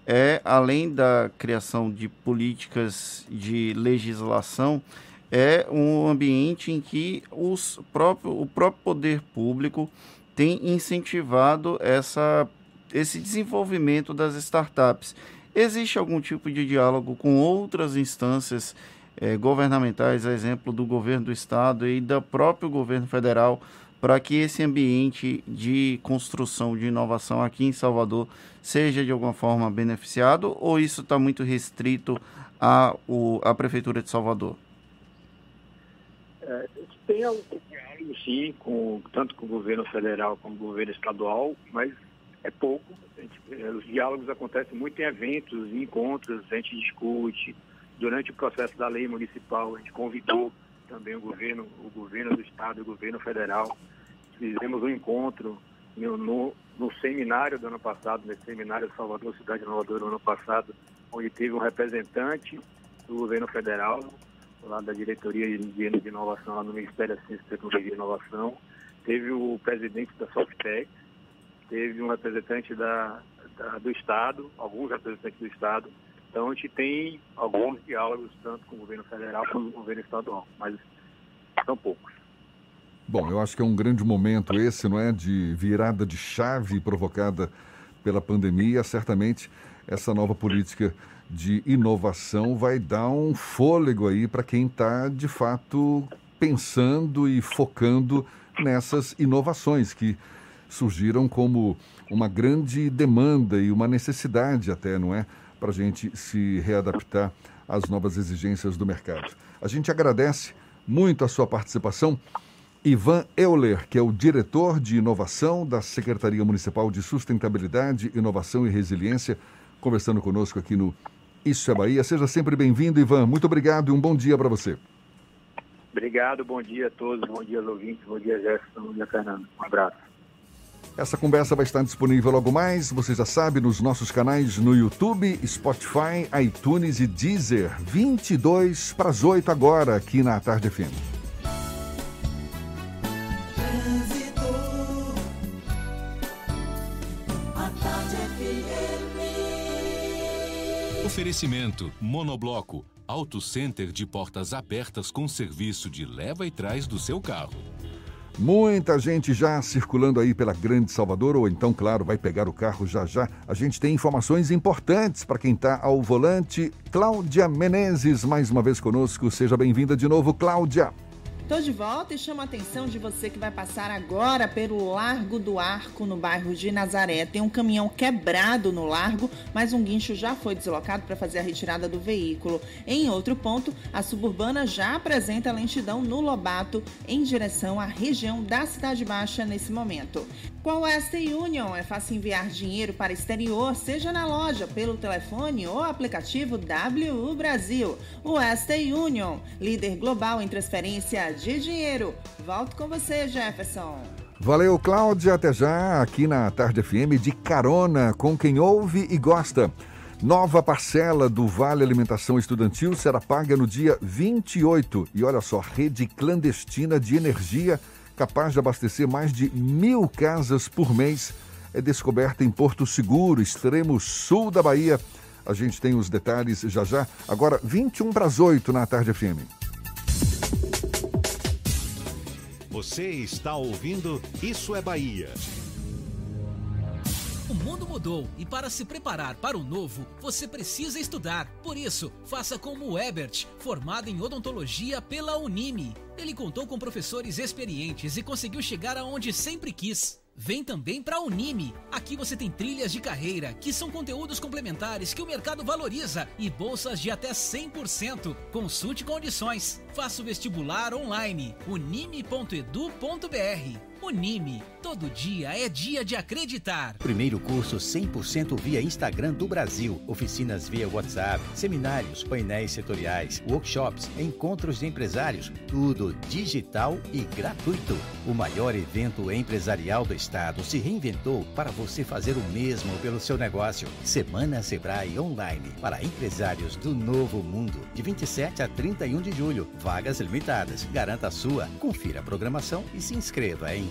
é, além da criação de políticas de legislação, é um ambiente em que os próprio, o próprio poder público tem incentivado essa, esse desenvolvimento das startups. Existe algum tipo de diálogo com outras instâncias eh, governamentais, a exemplo do governo do estado e do próprio governo federal, para que esse ambiente de construção de inovação aqui em Salvador seja de alguma forma beneficiado ou isso está muito restrito à, à Prefeitura de Salvador? É, tem sim, com, tanto com o governo federal como com o governo estadual, mas é pouco. Gente, é, os diálogos acontecem muito em eventos, em encontros, a gente discute. Durante o processo da lei municipal, a gente convidou também o governo, o governo do estado e o governo federal. Fizemos um encontro no, no, no, seminário do ano passado, nesse seminário Salvador, Cidade Inovadora, no ano passado, onde teve um representante do governo federal, lá da Diretoria de Inovação, lá no Ministério da Ciência, Tecnologia e Inovação, teve o presidente da Softec, teve um representante da, da, do Estado, alguns representantes do Estado, então a gente tem alguns diálogos, tanto com o governo federal como com o governo estadual, mas são poucos. Bom, eu acho que é um grande momento esse, não é? De virada de chave provocada pela pandemia. Certamente essa nova política de inovação vai dar um fôlego aí para quem está, de fato, pensando e focando nessas inovações que surgiram como uma grande demanda e uma necessidade até, não é? para a gente se readaptar às novas exigências do mercado. A gente agradece muito a sua participação. Ivan Euler, que é o diretor de inovação da Secretaria Municipal de Sustentabilidade, Inovação e Resiliência, conversando conosco aqui no Isso é Bahia. Seja sempre bem-vindo, Ivan. Muito obrigado e um bom dia para você. Obrigado, bom dia a todos, bom dia aos ouvintes, bom dia Jefferson, bom dia Fernando. Um abraço. Essa conversa vai estar disponível logo mais, você já sabe, nos nossos canais no YouTube, Spotify, iTunes e Deezer. 22 para as 8 agora, aqui na Tarde FM. Oferecimento Monobloco, Auto Center de portas abertas com serviço de leva e trás do seu carro. Muita gente já circulando aí pela Grande Salvador, ou então, claro, vai pegar o carro já já. A gente tem informações importantes para quem está ao volante. Cláudia Menezes, mais uma vez conosco. Seja bem-vinda de novo, Cláudia. Estou de volta e chamo a atenção de você que vai passar agora pelo Largo do Arco, no bairro de Nazaré. Tem um caminhão quebrado no largo, mas um guincho já foi deslocado para fazer a retirada do veículo. Em outro ponto, a suburbana já apresenta lentidão no Lobato em direção à região da Cidade Baixa nesse momento. Com o Western Union é fácil enviar dinheiro para exterior, seja na loja, pelo telefone ou aplicativo WU Brasil. Western Union, líder global em transferência de dinheiro. Volto com você, Jefferson. Valeu, Cláudia. Até já aqui na Tarde FM de carona com quem ouve e gosta. Nova parcela do Vale Alimentação Estudantil será paga no dia 28. E olha só, rede clandestina de energia capaz de abastecer mais de mil casas por mês, é descoberta em Porto Seguro, extremo sul da Bahia. A gente tem os detalhes já já. Agora, 21 para as 8 na tarde FM. Você está ouvindo Isso é Bahia. O mundo mudou e para se preparar para o novo, você precisa estudar. Por isso, faça como o Ebert, formado em odontologia pela Unime. Ele contou com professores experientes e conseguiu chegar aonde sempre quis. Vem também para a Unime. Aqui você tem trilhas de carreira, que são conteúdos complementares que o mercado valoriza e bolsas de até 100%. Consulte condições. Faça o vestibular online unime.edu.br. Unime. Todo dia é dia de acreditar. Primeiro curso 100% via Instagram do Brasil. Oficinas via WhatsApp, seminários, painéis setoriais, workshops, encontros de empresários. Tudo digital e gratuito. O maior evento empresarial do estado se reinventou para você fazer o mesmo pelo seu negócio. Semana Sebrae Online para empresários do novo mundo. De 27 a 31 de julho. Vagas limitadas. Garanta a sua. Confira a programação e se inscreva em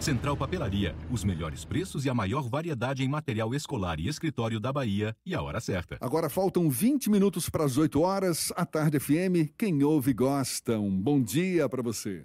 Central Papelaria. Os melhores preços e a maior variedade em material escolar e escritório da Bahia e a hora certa. Agora faltam 20 minutos para as 8 horas. A Tarde FM, quem ouve gosta. Um bom dia para você.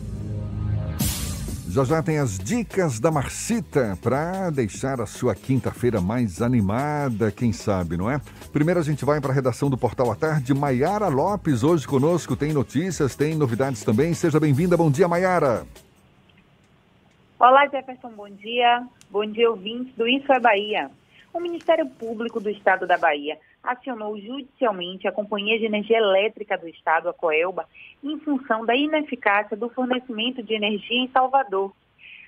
Já já tem as dicas da Marcita para deixar a sua quinta-feira mais animada, quem sabe, não é? Primeiro a gente vai para a redação do Portal à Tarde. Maiara Lopes hoje conosco, tem notícias, tem novidades também. Seja bem-vinda. Bom dia, Maiara. Olá, Jefferson, bom dia. Bom dia, ouvintes do Isso é Bahia. O Ministério Público do Estado da Bahia acionou judicialmente a Companhia de Energia Elétrica do Estado, a Coelba, em função da ineficácia do fornecimento de energia em Salvador.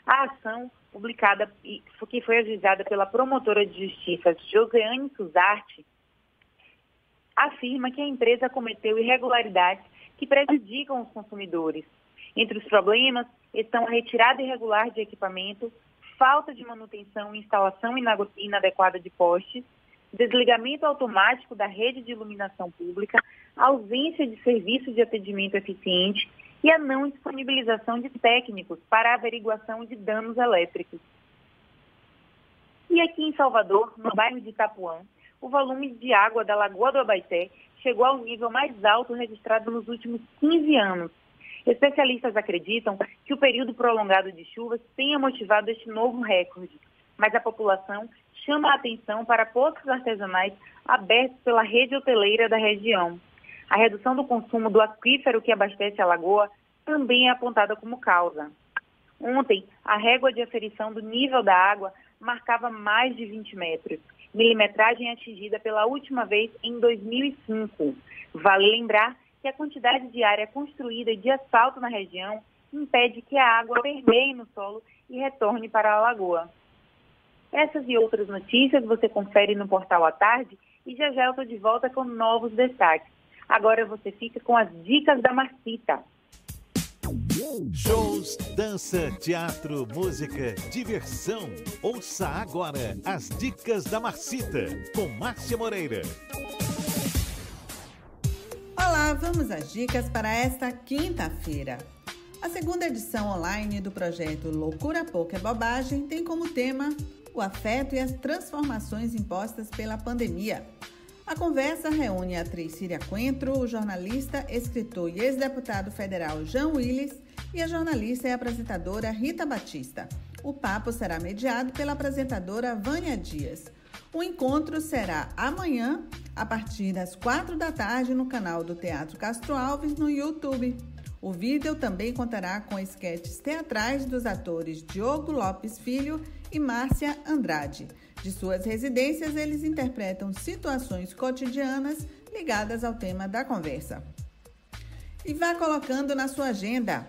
A ação, publicada que foi ajuizada pela promotora de justiça Joseane Suzarte, afirma que a empresa cometeu irregularidades que prejudicam os consumidores. Entre os problemas estão a retirada irregular de equipamento, falta de manutenção e instalação inadequada de postes, desligamento automático da rede de iluminação pública, ausência de serviço de atendimento eficiente e a não disponibilização de técnicos para averiguação de danos elétricos. E aqui em Salvador, no bairro de Itapuã, o volume de água da Lagoa do Abaité chegou ao nível mais alto registrado nos últimos 15 anos. Especialistas acreditam que o período prolongado de chuvas tenha motivado este novo recorde, mas a população chama a atenção para poços artesanais abertos pela rede hoteleira da região. A redução do consumo do aquífero que abastece a lagoa também é apontada como causa. Ontem, a régua de aferição do nível da água marcava mais de 20 metros, milimetragem atingida pela última vez em 2005. Vale lembrar que a quantidade de área construída de asfalto na região impede que a água permeie no solo e retorne para a lagoa. Essas e outras notícias você confere no portal à tarde e já já eu estou de volta com novos destaques. Agora você fica com as dicas da Marcita. Shows, dança, teatro, música, diversão. Ouça agora as dicas da Marcita com Márcia Moreira. Olá, vamos às dicas para esta quinta-feira. A segunda edição online do projeto Loucura Pouca é Bobagem tem como tema o afeto e as transformações impostas pela pandemia. A conversa reúne a atriz Síria Coentro, o jornalista, escritor e ex-deputado federal Jean Willis e a jornalista e apresentadora Rita Batista. O papo será mediado pela apresentadora Vânia Dias. O encontro será amanhã, a partir das quatro da tarde, no canal do Teatro Castro Alves no YouTube. O vídeo também contará com esquetes teatrais dos atores Diogo Lopes Filho e Márcia Andrade. De suas residências, eles interpretam situações cotidianas ligadas ao tema da conversa. E vá colocando na sua agenda.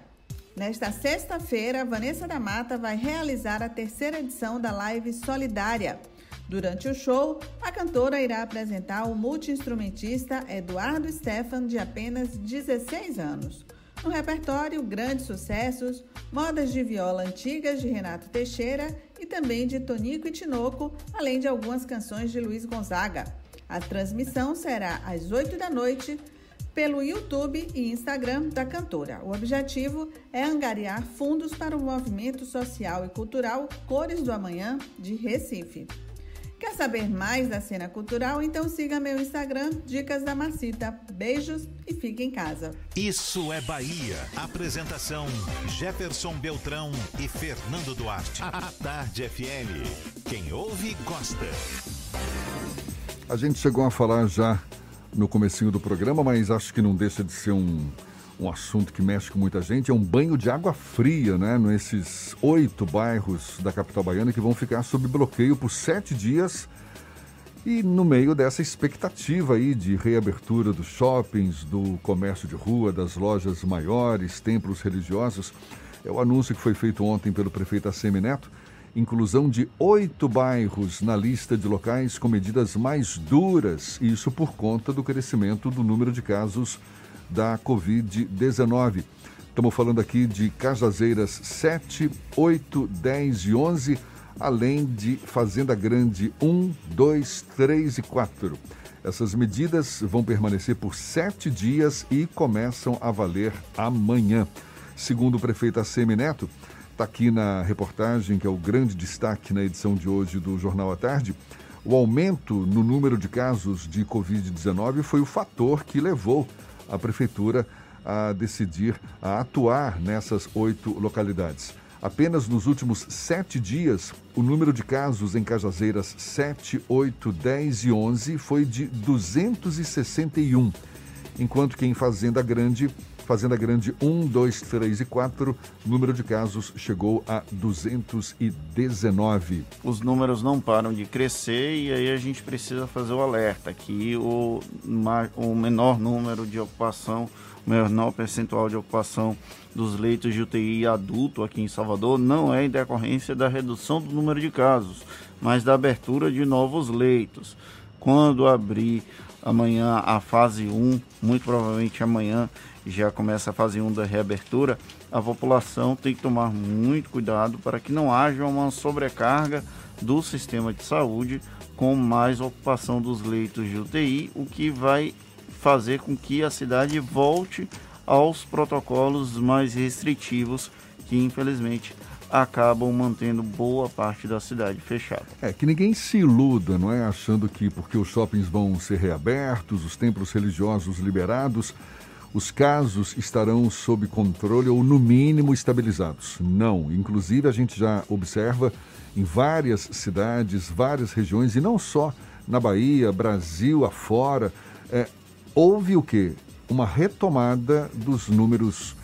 Nesta sexta-feira, Vanessa da Mata vai realizar a terceira edição da Live Solidária. Durante o show, a cantora irá apresentar o multiinstrumentista Eduardo Stefan, de apenas 16 anos. No repertório, grandes sucessos, modas de viola antigas de Renato Teixeira também de Tonico e Tinoco, além de algumas canções de Luiz Gonzaga. A transmissão será às 8 da noite pelo YouTube e Instagram da cantora. O objetivo é angariar fundos para o movimento social e cultural Cores do Amanhã de Recife. Quer saber mais da cena cultural? Então siga meu Instagram, Dicas da Marcita. Beijos e fique em casa. Isso é Bahia. Apresentação: Jefferson Beltrão e Fernando Duarte. A Tarde FM. Quem ouve, gosta. A gente chegou a falar já no comecinho do programa, mas acho que não deixa de ser um, um assunto que mexe com muita gente. É um banho de água fria, né? Nesses oito bairros da capital baiana que vão ficar sob bloqueio por sete dias. E no meio dessa expectativa aí de reabertura dos shoppings, do comércio de rua, das lojas maiores, templos religiosos, é o anúncio que foi feito ontem pelo prefeito Assemi Neto inclusão de oito bairros na lista de locais com medidas mais duras, isso por conta do crescimento do número de casos da Covid-19. Estamos falando aqui de Cajazeiras 7, 8, 10 e 11, além de Fazenda Grande 1, 2, 3 e 4. Essas medidas vão permanecer por sete dias e começam a valer amanhã. Segundo o prefeito Assemi Neto, Está aqui na reportagem, que é o grande destaque na edição de hoje do Jornal à Tarde. O aumento no número de casos de Covid-19 foi o fator que levou a Prefeitura a decidir a atuar nessas oito localidades. Apenas nos últimos sete dias, o número de casos em Cajazeiras 7, 8, 10 e 11 foi de 261, enquanto que em Fazenda Grande Fazenda Grande 1, 2, 3 e 4, número de casos chegou a 219. Os números não param de crescer e aí a gente precisa fazer o alerta que o, o menor número de ocupação, o menor percentual de ocupação dos leitos de UTI adulto aqui em Salvador não é em decorrência da redução do número de casos, mas da abertura de novos leitos. Quando abrir amanhã a fase 1, muito provavelmente amanhã já começa a fase 1 da reabertura, a população tem que tomar muito cuidado para que não haja uma sobrecarga do sistema de saúde com mais ocupação dos leitos de UTI, o que vai fazer com que a cidade volte aos protocolos mais restritivos que infelizmente acabam mantendo boa parte da cidade fechada. É que ninguém se iluda, não é? Achando que porque os shoppings vão ser reabertos, os templos religiosos liberados, os casos estarão sob controle ou, no mínimo, estabilizados. Não. Inclusive, a gente já observa em várias cidades, várias regiões, e não só na Bahia, Brasil afora, é, houve o quê? Uma retomada dos números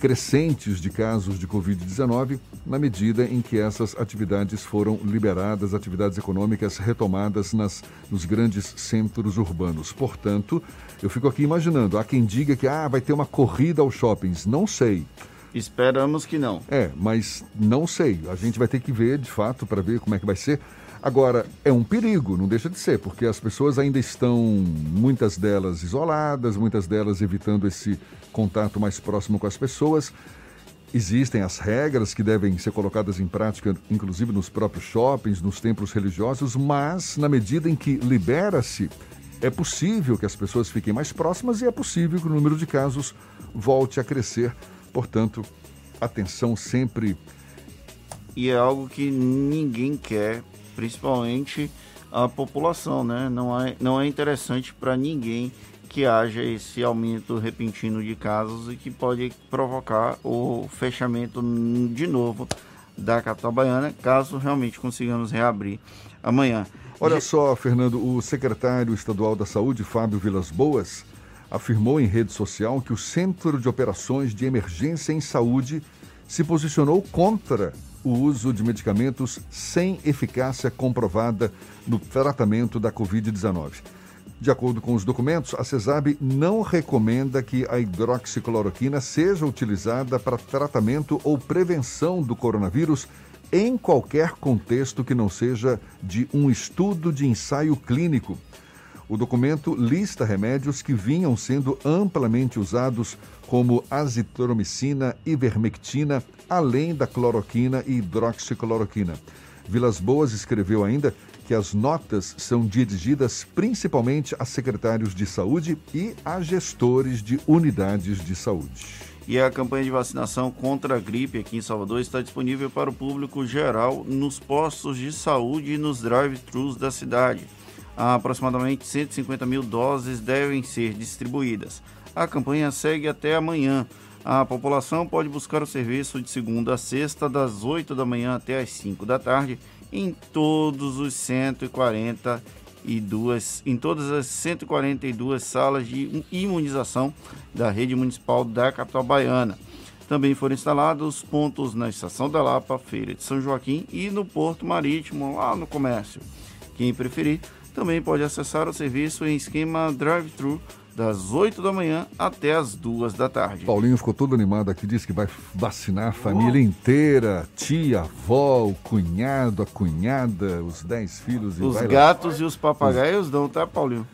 crescentes de casos de Covid-19 na medida em que essas atividades foram liberadas, atividades econômicas retomadas nas, nos grandes centros urbanos. Portanto, eu fico aqui imaginando, há quem diga que ah, vai ter uma corrida aos shoppings. Não sei. Esperamos que não. É, mas não sei. A gente vai ter que ver, de fato, para ver como é que vai ser. Agora, é um perigo, não deixa de ser, porque as pessoas ainda estão, muitas delas isoladas, muitas delas evitando esse contato mais próximo com as pessoas. Existem as regras que devem ser colocadas em prática, inclusive nos próprios shoppings, nos templos religiosos, mas na medida em que libera-se, é possível que as pessoas fiquem mais próximas e é possível que o número de casos volte a crescer. Portanto, atenção sempre. E é algo que ninguém quer principalmente a população, né? Não é, não é interessante para ninguém que haja esse aumento repentino de casos e que pode provocar o fechamento de novo da capital baiana, caso realmente consigamos reabrir amanhã. Olha só, Fernando, o secretário estadual da Saúde, Fábio Vilas Boas, afirmou em rede social que o Centro de Operações de Emergência em Saúde se posicionou contra o uso de medicamentos sem eficácia comprovada no tratamento da Covid-19. De acordo com os documentos, a CESAB não recomenda que a hidroxicloroquina seja utilizada para tratamento ou prevenção do coronavírus em qualquer contexto que não seja de um estudo de ensaio clínico. O documento lista remédios que vinham sendo amplamente usados como azitromicina, ivermectina, além da cloroquina e hidroxicloroquina. Vilas Boas escreveu ainda que as notas são dirigidas principalmente a secretários de saúde e a gestores de unidades de saúde. E a campanha de vacinação contra a gripe aqui em Salvador está disponível para o público geral nos postos de saúde e nos drive-thrus da cidade. Aproximadamente 150 mil doses devem ser distribuídas. A campanha segue até amanhã. A população pode buscar o serviço de segunda a sexta, das 8 da manhã até as 5 da tarde, em todos os 142 em todas as 142 salas de imunização da rede municipal da capital baiana. Também foram instalados pontos na Estação da Lapa, Feira de São Joaquim e no Porto Marítimo, lá no comércio. Quem preferir, também pode acessar o serviço em esquema drive-thru das 8 da manhã até as 2 da tarde. Paulinho ficou todo animado aqui, disse que vai vacinar a família inteira, tia, avó, o cunhado, a cunhada, os 10 filhos. E Os vai lá. gatos e os papagaios dão, tá, Paulinho?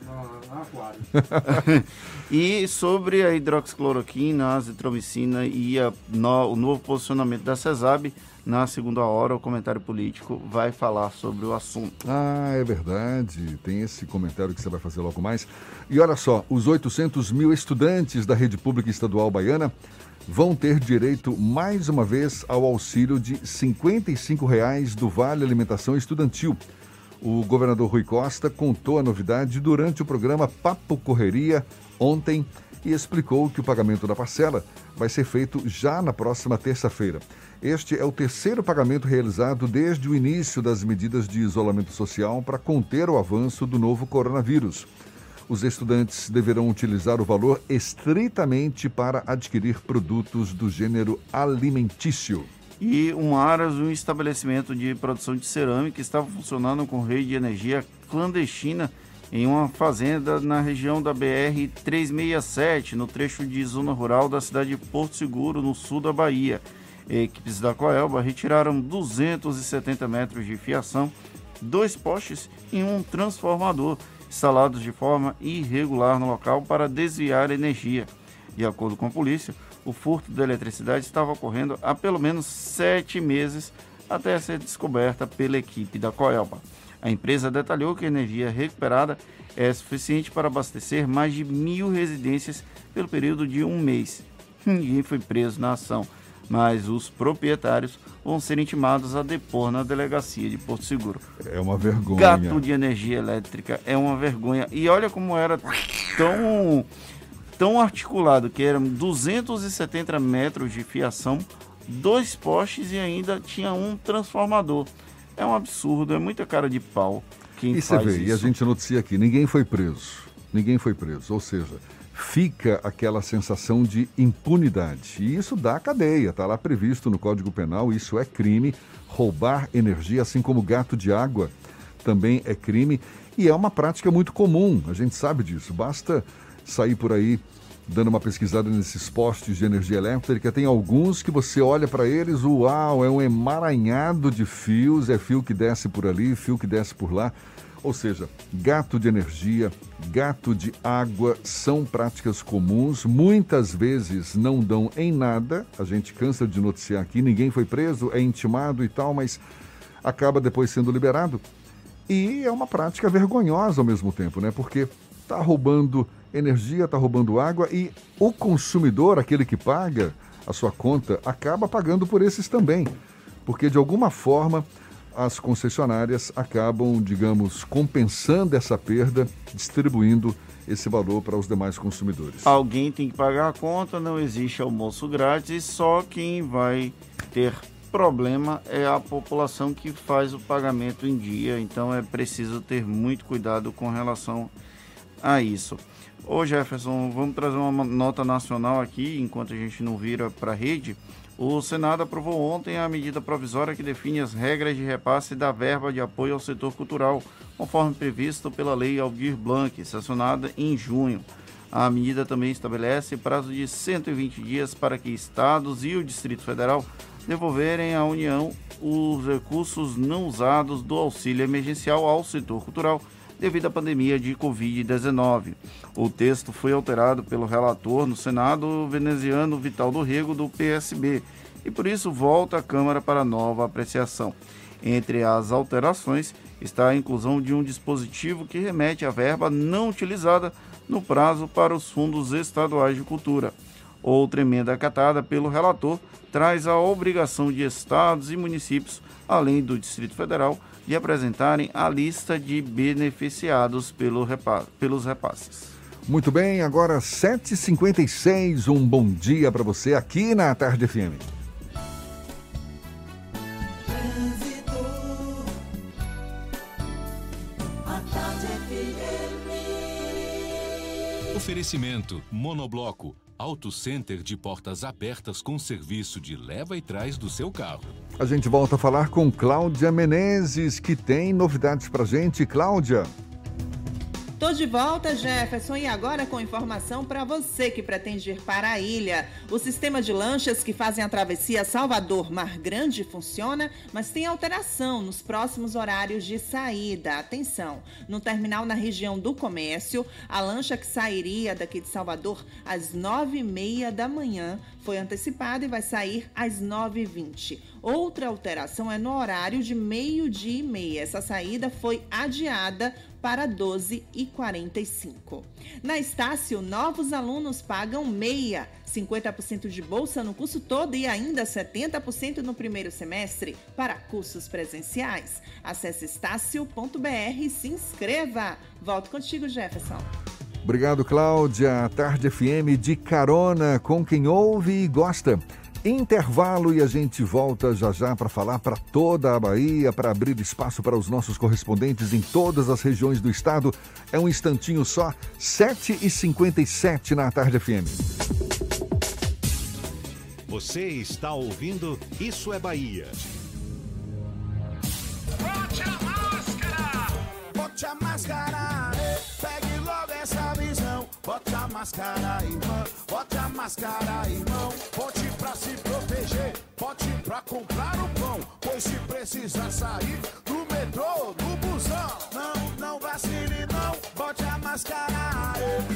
e sobre a hidroxicloroquina, a azitromicina e a no- o novo posicionamento da CESAB, na segunda hora o comentário político vai falar sobre o assunto. Ah, é verdade. Tem esse comentário que você vai fazer logo mais. E olha só, os 800 mil estudantes da rede pública estadual baiana vão ter direito mais uma vez ao auxílio de 55 reais do Vale Alimentação Estudantil. O governador Rui Costa contou a novidade durante o programa Papo Correria ontem e explicou que o pagamento da parcela vai ser feito já na próxima terça-feira. Este é o terceiro pagamento realizado desde o início das medidas de isolamento social para conter o avanço do novo coronavírus. Os estudantes deverão utilizar o valor estritamente para adquirir produtos do gênero alimentício. E um Aras, um estabelecimento de produção de cerâmica, estava funcionando com rede de energia clandestina em uma fazenda na região da BR 367, no trecho de zona rural da cidade de Porto Seguro, no sul da Bahia. Equipes da Coelba retiraram 270 metros de fiação, dois postes e um transformador, instalados de forma irregular no local para desviar energia. De acordo com a polícia, o furto da eletricidade estava ocorrendo há pelo menos sete meses até ser descoberta pela equipe da Coelba. A empresa detalhou que a energia recuperada é suficiente para abastecer mais de mil residências pelo período de um mês. Ninguém foi preso na ação, mas os proprietários vão ser intimados a depor na delegacia de Porto Seguro. É uma vergonha. Gato de energia elétrica é uma vergonha. E olha como era tão, tão articulado, que eram 270 metros de fiação, dois postes e ainda tinha um transformador. É um absurdo, é muita cara de pau quem E você faz vê, isso. e a gente noticia aqui, ninguém foi preso. Ninguém foi preso. Ou seja, fica aquela sensação de impunidade. E isso dá cadeia, está lá previsto no Código Penal, isso é crime. Roubar energia, assim como gato de água, também é crime. E é uma prática muito comum, a gente sabe disso. Basta sair por aí dando uma pesquisada nesses postes de energia elétrica, tem alguns que você olha para eles, uau, é um emaranhado de fios, é fio que desce por ali, fio que desce por lá. Ou seja, gato de energia, gato de água são práticas comuns, muitas vezes não dão em nada. A gente cansa de noticiar aqui, ninguém foi preso, é intimado e tal, mas acaba depois sendo liberado. E é uma prática vergonhosa ao mesmo tempo, né? Porque está roubando energia, está roubando água e o consumidor, aquele que paga a sua conta, acaba pagando por esses também. Porque de alguma forma as concessionárias acabam, digamos, compensando essa perda, distribuindo esse valor para os demais consumidores. Alguém tem que pagar a conta, não existe almoço grátis, só quem vai ter problema é a população que faz o pagamento em dia, então é preciso ter muito cuidado com relação a isso. Ô Jefferson, vamos trazer uma nota nacional aqui, enquanto a gente não vira para a rede. O Senado aprovou ontem a medida provisória que define as regras de repasse da verba de apoio ao setor cultural, conforme previsto pela Lei Aldir Blanc, sancionada em junho. A medida também estabelece prazo de 120 dias para que estados e o Distrito Federal devolverem à União os recursos não usados do auxílio emergencial ao setor cultural devido à pandemia de Covid-19. O texto foi alterado pelo relator no Senado veneziano Vital do Rego, do PSB, e por isso volta à Câmara para nova apreciação. Entre as alterações está a inclusão de um dispositivo que remete à verba não utilizada no prazo para os fundos estaduais de cultura. Outra emenda acatada pelo relator traz a obrigação de estados e municípios, além do Distrito Federal, de apresentarem a lista de beneficiados pelo repa pelos repasses. Muito bem, agora 7h56, um bom dia para você aqui na Tarde FM. Oferecimento Monobloco Auto Center de portas abertas com serviço de leva e trás do seu carro. A gente volta a falar com Cláudia Menezes, que tem novidades pra gente. Cláudia. Tô de volta, Jefferson, e agora com informação para você que pretende ir para a ilha. O sistema de lanchas que fazem a travessia Salvador-Mar Grande funciona, mas tem alteração nos próximos horários de saída. Atenção! No terminal na região do comércio, a lancha que sairia daqui de Salvador às nove e meia da manhã foi antecipada e vai sair às 9h20. Outra alteração é no horário de meio-dia e meia. Essa saída foi adiada para 12h45. Na Estácio, novos alunos pagam meia, 50% de bolsa no curso todo e ainda 70% no primeiro semestre para cursos presenciais. Acesse estácio.br e se inscreva. Volto contigo, Jefferson. Obrigado, Cláudia. Tarde FM de carona com quem ouve e gosta. Intervalo e a gente volta já já para falar para toda a Bahia, para abrir espaço para os nossos correspondentes em todas as regiões do estado. É um instantinho só, 7h57 na Tarde FM. Você está ouvindo Isso é Bahia. Bote a máscara! Bote a máscara! Pegue logo essa visão. Bote a máscara, irmã. Bote a máscara, irmão. Bote pra se proteger. Bote pra comprar o pão. Pois se precisar sair do metrô, do busão. Não, não vacile, não. Bote a máscara.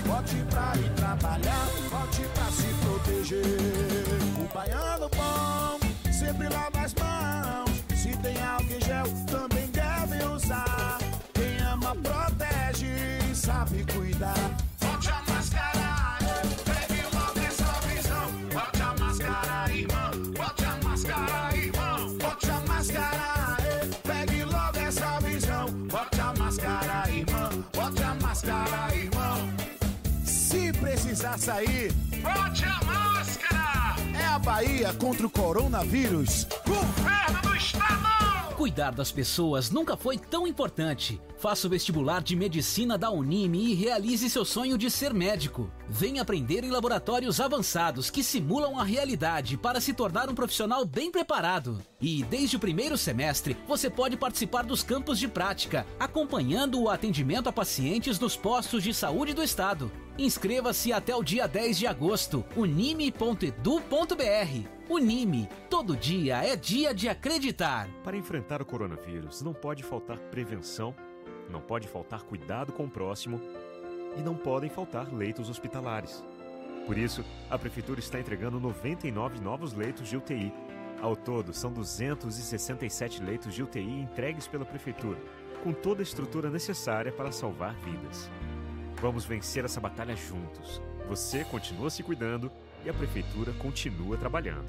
Bote pra ir trabalhar. Bote pra se proteger. O baiano bom sempre lava as mãos. Se tem álcool em gel, também deve usar. Quem ama protege sabe cuidar. Sair, bote a máscara. É a Bahia contra o coronavírus. Governo do Estado. Cuidar das pessoas nunca foi tão importante. Faça o vestibular de medicina da Unime e realize seu sonho de ser médico. Venha aprender em laboratórios avançados que simulam a realidade para se tornar um profissional bem preparado. E desde o primeiro semestre, você pode participar dos campos de prática, acompanhando o atendimento a pacientes nos postos de saúde do estado. Inscreva-se até o dia 10 de agosto. unime.edu.br. Unime, todo dia é dia de acreditar. Para enfrentar o coronavírus, não pode faltar prevenção, não pode faltar cuidado com o próximo e não podem faltar leitos hospitalares. Por isso, a Prefeitura está entregando 99 novos leitos de UTI. Ao todo, são 267 leitos de UTI entregues pela Prefeitura, com toda a estrutura necessária para salvar vidas. Vamos vencer essa batalha juntos. Você continua se cuidando e a Prefeitura continua trabalhando.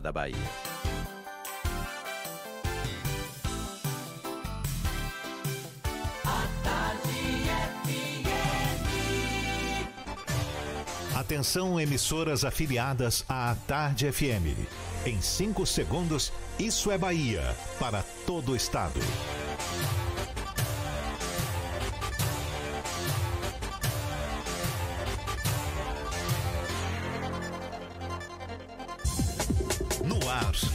da Bahia. Atenção, emissoras afiliadas à Tarde FM. Em 5 segundos, isso é Bahia para todo o estado.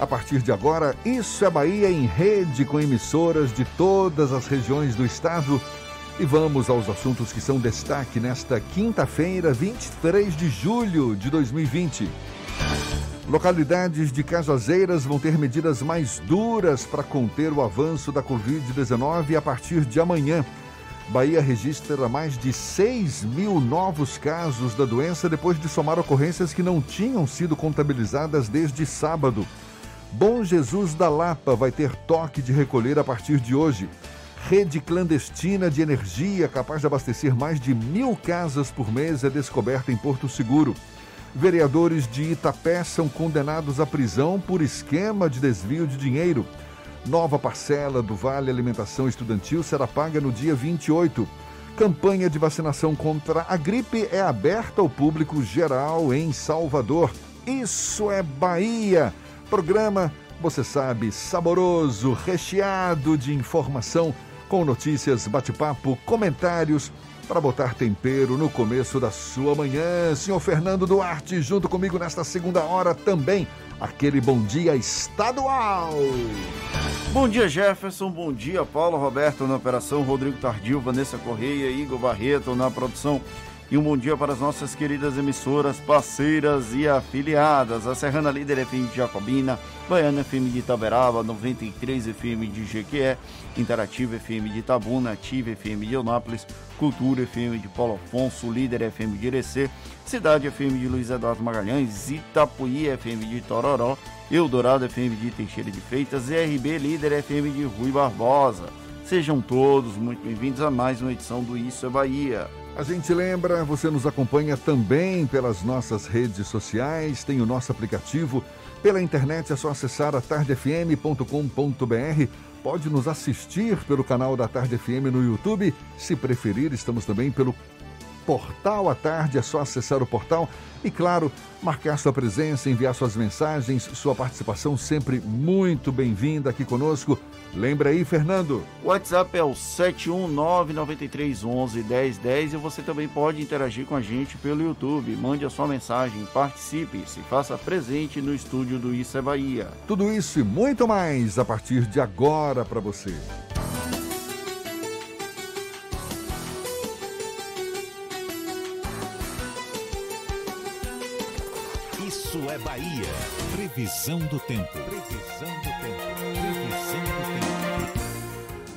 A partir de agora, Isso é Bahia em rede com emissoras de todas as regiões do estado. E vamos aos assuntos que são destaque nesta quinta-feira, 23 de julho de 2020. Localidades de Cajazeiras vão ter medidas mais duras para conter o avanço da Covid-19 a partir de amanhã. Bahia registra mais de 6 mil novos casos da doença depois de somar ocorrências que não tinham sido contabilizadas desde sábado. Bom Jesus da Lapa vai ter toque de recolher a partir de hoje. Rede clandestina de energia capaz de abastecer mais de mil casas por mês é descoberta em Porto Seguro. Vereadores de Itapé são condenados à prisão por esquema de desvio de dinheiro. Nova parcela do Vale Alimentação Estudantil será paga no dia 28. Campanha de vacinação contra a gripe é aberta ao público geral em Salvador. Isso é Bahia! Programa, você sabe, saboroso, recheado de informação, com notícias, bate-papo, comentários, para botar tempero no começo da sua manhã. Senhor Fernando Duarte, junto comigo nesta segunda hora também, aquele bom dia estadual. Bom dia, Jefferson. Bom dia, Paulo Roberto na operação, Rodrigo Tardio, Vanessa Correia, Igor Barreto na produção. E um bom dia para as nossas queridas emissoras, parceiras e afiliadas. A Serrana Líder FM de Jacobina, Baiana FM de Itaberaba, 93 FM de Jequié, Interativa FM de Itabuna, Ativa FM de Eunápolis, Cultura FM de Paulo Afonso, Líder FM de Irecê, Cidade FM de Luiz Eduardo Magalhães, Itapuí FM de Tororó, Eldorado FM de Teixeira de Freitas e RB Líder FM de Rui Barbosa. Sejam todos muito bem-vindos a mais uma edição do Isso é Bahia. A gente lembra, você nos acompanha também pelas nossas redes sociais, tem o nosso aplicativo. Pela internet é só acessar atardefm.com.br. Pode nos assistir pelo canal da Tarde FM no YouTube. Se preferir, estamos também pelo portal à tarde, é só acessar o portal e, claro, marcar sua presença, enviar suas mensagens, sua participação sempre muito bem-vinda aqui conosco. Lembra aí, Fernando? O WhatsApp é o 71993111010 e você também pode interagir com a gente pelo YouTube. Mande a sua mensagem, participe, se faça presente no estúdio do Isso é Bahia. Tudo isso e muito mais a partir de agora para você. Isso é Bahia. Previsão do tempo. Previsão do tempo.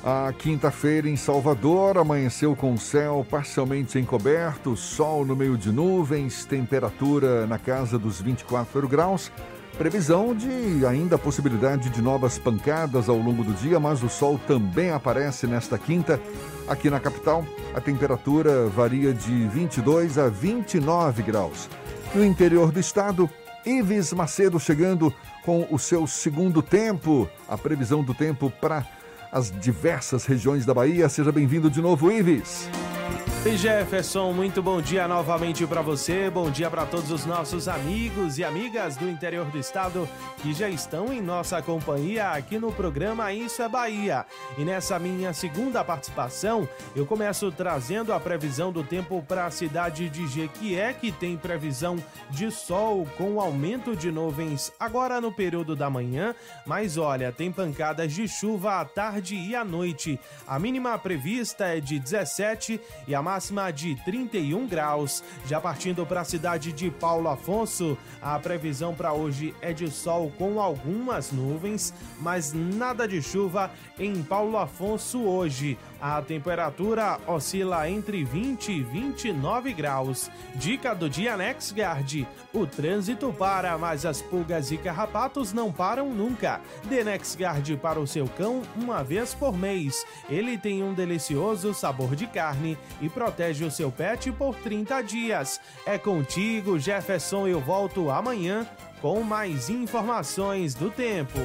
A quinta-feira em Salvador amanheceu com o céu parcialmente encoberto, sol no meio de nuvens, temperatura na casa dos 24 graus. Previsão de ainda possibilidade de novas pancadas ao longo do dia, mas o sol também aparece nesta quinta. Aqui na capital, a temperatura varia de 22 a 29 graus. No interior do estado, Ives Macedo chegando com o seu segundo tempo. A previsão do tempo para as diversas regiões da Bahia. Seja bem-vindo de novo, Ives. E Jefferson, muito bom dia novamente para você. Bom dia para todos os nossos amigos e amigas do interior do estado que já estão em nossa companhia aqui no programa Isso é Bahia. E nessa minha segunda participação, eu começo trazendo a previsão do tempo para a cidade de Jequié, que tem previsão de sol com aumento de nuvens agora no período da manhã, mas olha, tem pancadas de chuva à tarde e à noite. A mínima prevista é de 17 e a máxima de 31 graus. Já partindo para a cidade de Paulo Afonso, a previsão para hoje é de sol com algumas nuvens, mas nada de chuva em Paulo Afonso hoje. A temperatura oscila entre 20 e 29 graus. Dica do dia NexGuard. O trânsito para, mas as pulgas e carrapatos não param nunca. Dê NexGuard para o seu cão uma vez por mês. Ele tem um delicioso sabor de carne e protege o seu pet por 30 dias. É contigo, Jefferson. Eu volto amanhã com mais informações do tempo.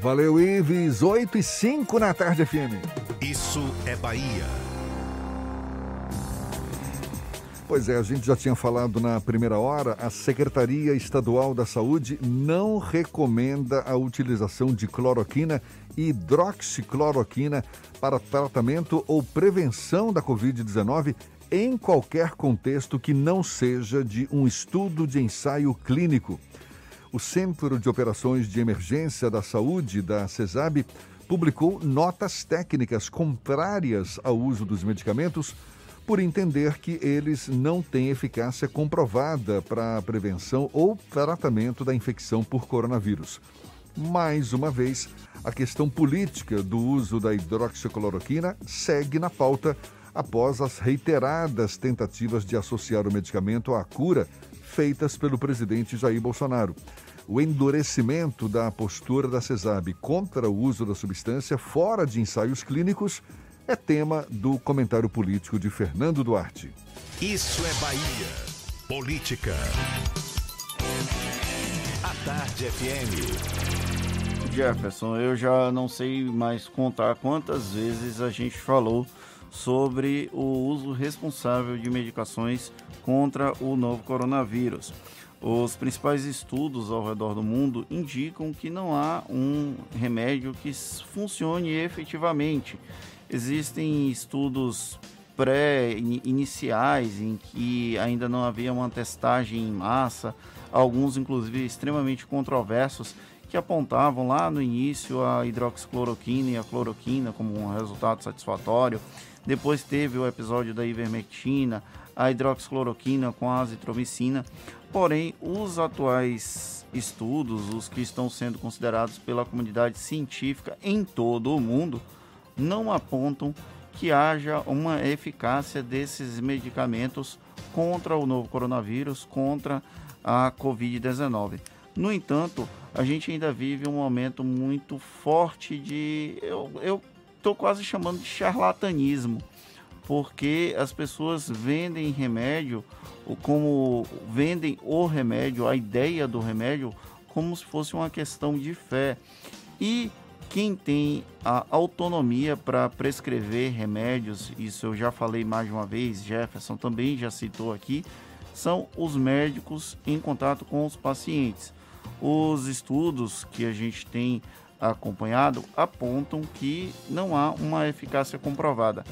Valeu, Ives. 8 e 5 na tarde, FM. Isso é Bahia. Pois é, a gente já tinha falado na primeira hora, a Secretaria Estadual da Saúde não recomenda a utilização de cloroquina e hidroxicloroquina para tratamento ou prevenção da Covid-19 em qualquer contexto que não seja de um estudo de ensaio clínico. O Centro de Operações de Emergência da Saúde da CESAB publicou notas técnicas contrárias ao uso dos medicamentos por entender que eles não têm eficácia comprovada para a prevenção ou tratamento da infecção por coronavírus. Mais uma vez, a questão política do uso da hidroxicloroquina segue na pauta após as reiteradas tentativas de associar o medicamento à cura feitas pelo presidente Jair Bolsonaro. O endurecimento da postura da CESAB contra o uso da substância fora de ensaios clínicos é tema do comentário político de Fernando Duarte. Isso é Bahia. Política. A Tarde FM. Jefferson, eu já não sei mais contar quantas vezes a gente falou sobre o uso responsável de medicações contra o novo coronavírus. Os principais estudos ao redor do mundo indicam que não há um remédio que funcione efetivamente. Existem estudos pré-iniciais em que ainda não havia uma testagem em massa, alguns inclusive extremamente controversos, que apontavam lá no início a hidroxicloroquina e a cloroquina como um resultado satisfatório. Depois teve o episódio da ivermectina, a hidroxicloroquina com a azitromicina. Porém, os atuais estudos, os que estão sendo considerados pela comunidade científica em todo o mundo, não apontam que haja uma eficácia desses medicamentos contra o novo coronavírus, contra a Covid-19. No entanto, a gente ainda vive um momento muito forte de. Eu estou quase chamando de charlatanismo, porque as pessoas vendem remédio como vendem o remédio, a ideia do remédio, como se fosse uma questão de fé. E quem tem a autonomia para prescrever remédios, isso eu já falei mais de uma vez, Jefferson também já citou aqui, são os médicos em contato com os pacientes. Os estudos que a gente tem acompanhado apontam que não há uma eficácia comprovada.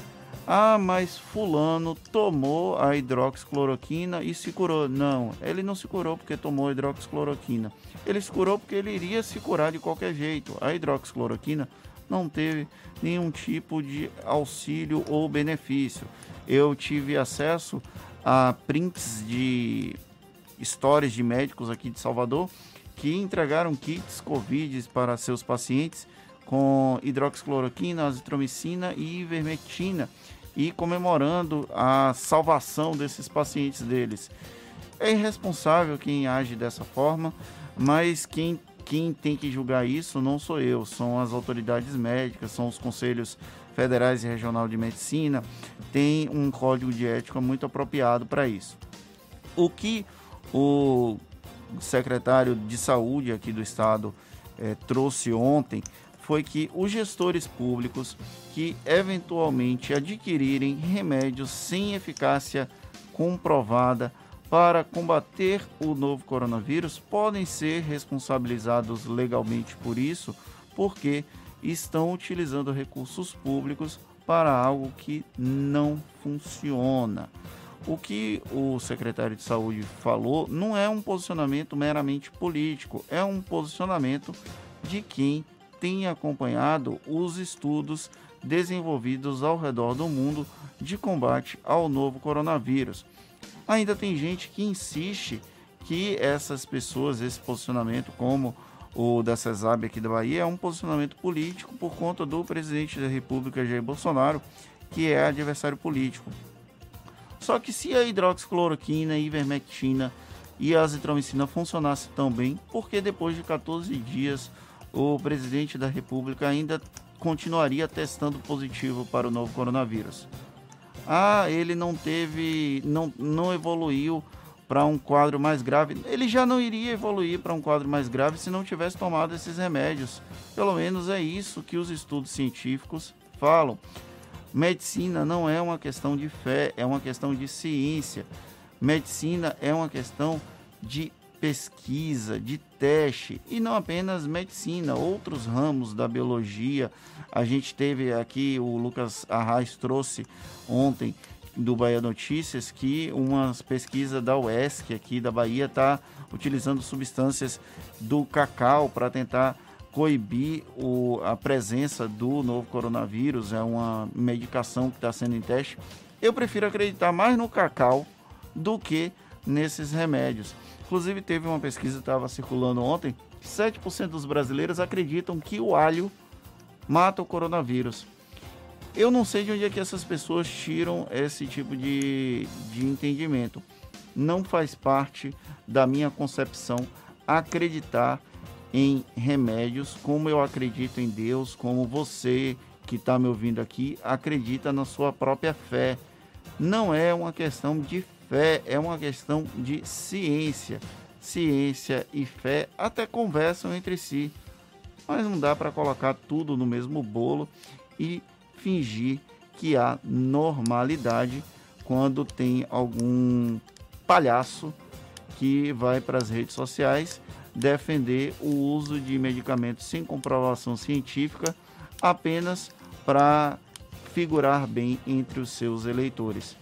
Ah, mas fulano tomou a hidroxicloroquina e se curou. Não, ele não se curou porque tomou a hidroxicloroquina. Ele se curou porque ele iria se curar de qualquer jeito. A hidroxicloroquina não teve nenhum tipo de auxílio ou benefício. Eu tive acesso a prints de histórias de médicos aqui de Salvador que entregaram kits Covid para seus pacientes com hidroxicloroquina, azitromicina e ivermectina e comemorando a salvação desses pacientes deles. É irresponsável quem age dessa forma, mas quem, quem tem que julgar isso não sou eu, são as autoridades médicas, são os conselhos federais e regional de medicina, tem um código de ética muito apropriado para isso. O que o secretário de saúde aqui do estado eh, trouxe ontem foi que os gestores públicos que eventualmente adquirirem remédios sem eficácia comprovada para combater o novo coronavírus podem ser responsabilizados legalmente por isso, porque estão utilizando recursos públicos para algo que não funciona. O que o secretário de Saúde falou não é um posicionamento meramente político, é um posicionamento de quem tem acompanhado os estudos desenvolvidos ao redor do mundo de combate ao novo coronavírus. Ainda tem gente que insiste que essas pessoas, esse posicionamento, como o da CESAB aqui da Bahia, é um posicionamento político por conta do presidente da República, Jair Bolsonaro, que é adversário político. Só que se a hidroxicloroquina, a ivermectina e a azitromicina funcionassem tão bem, por que depois de 14 dias o presidente da República ainda continuaria testando positivo para o novo coronavírus. Ah, ele não teve, não, não evoluiu para um quadro mais grave. Ele já não iria evoluir para um quadro mais grave se não tivesse tomado esses remédios. Pelo menos é isso que os estudos científicos falam. Medicina não é uma questão de fé, é uma questão de ciência. Medicina é uma questão de pesquisa, de teste, e não apenas medicina, outros ramos da biologia. A gente teve aqui, o Lucas Arraes trouxe ontem do Bahia Notícias que uma pesquisa da UESC aqui da Bahia está utilizando substâncias do cacau para tentar coibir o, a presença do novo coronavírus. É uma medicação que está sendo em teste. Eu prefiro acreditar mais no cacau do que nesses remédios. Inclusive, teve uma pesquisa que estava circulando ontem: 7% dos brasileiros acreditam que o alho mata o coronavírus. Eu não sei de onde é que essas pessoas tiram esse tipo de, de entendimento. Não faz parte da minha concepção acreditar em remédios, como eu acredito em Deus, como você que está me ouvindo aqui acredita na sua própria fé. Não é uma questão de fé é uma questão de ciência. Ciência e fé até conversam entre si, mas não dá para colocar tudo no mesmo bolo e fingir que há normalidade quando tem algum palhaço que vai para as redes sociais defender o uso de medicamentos sem comprovação científica apenas para figurar bem entre os seus eleitores.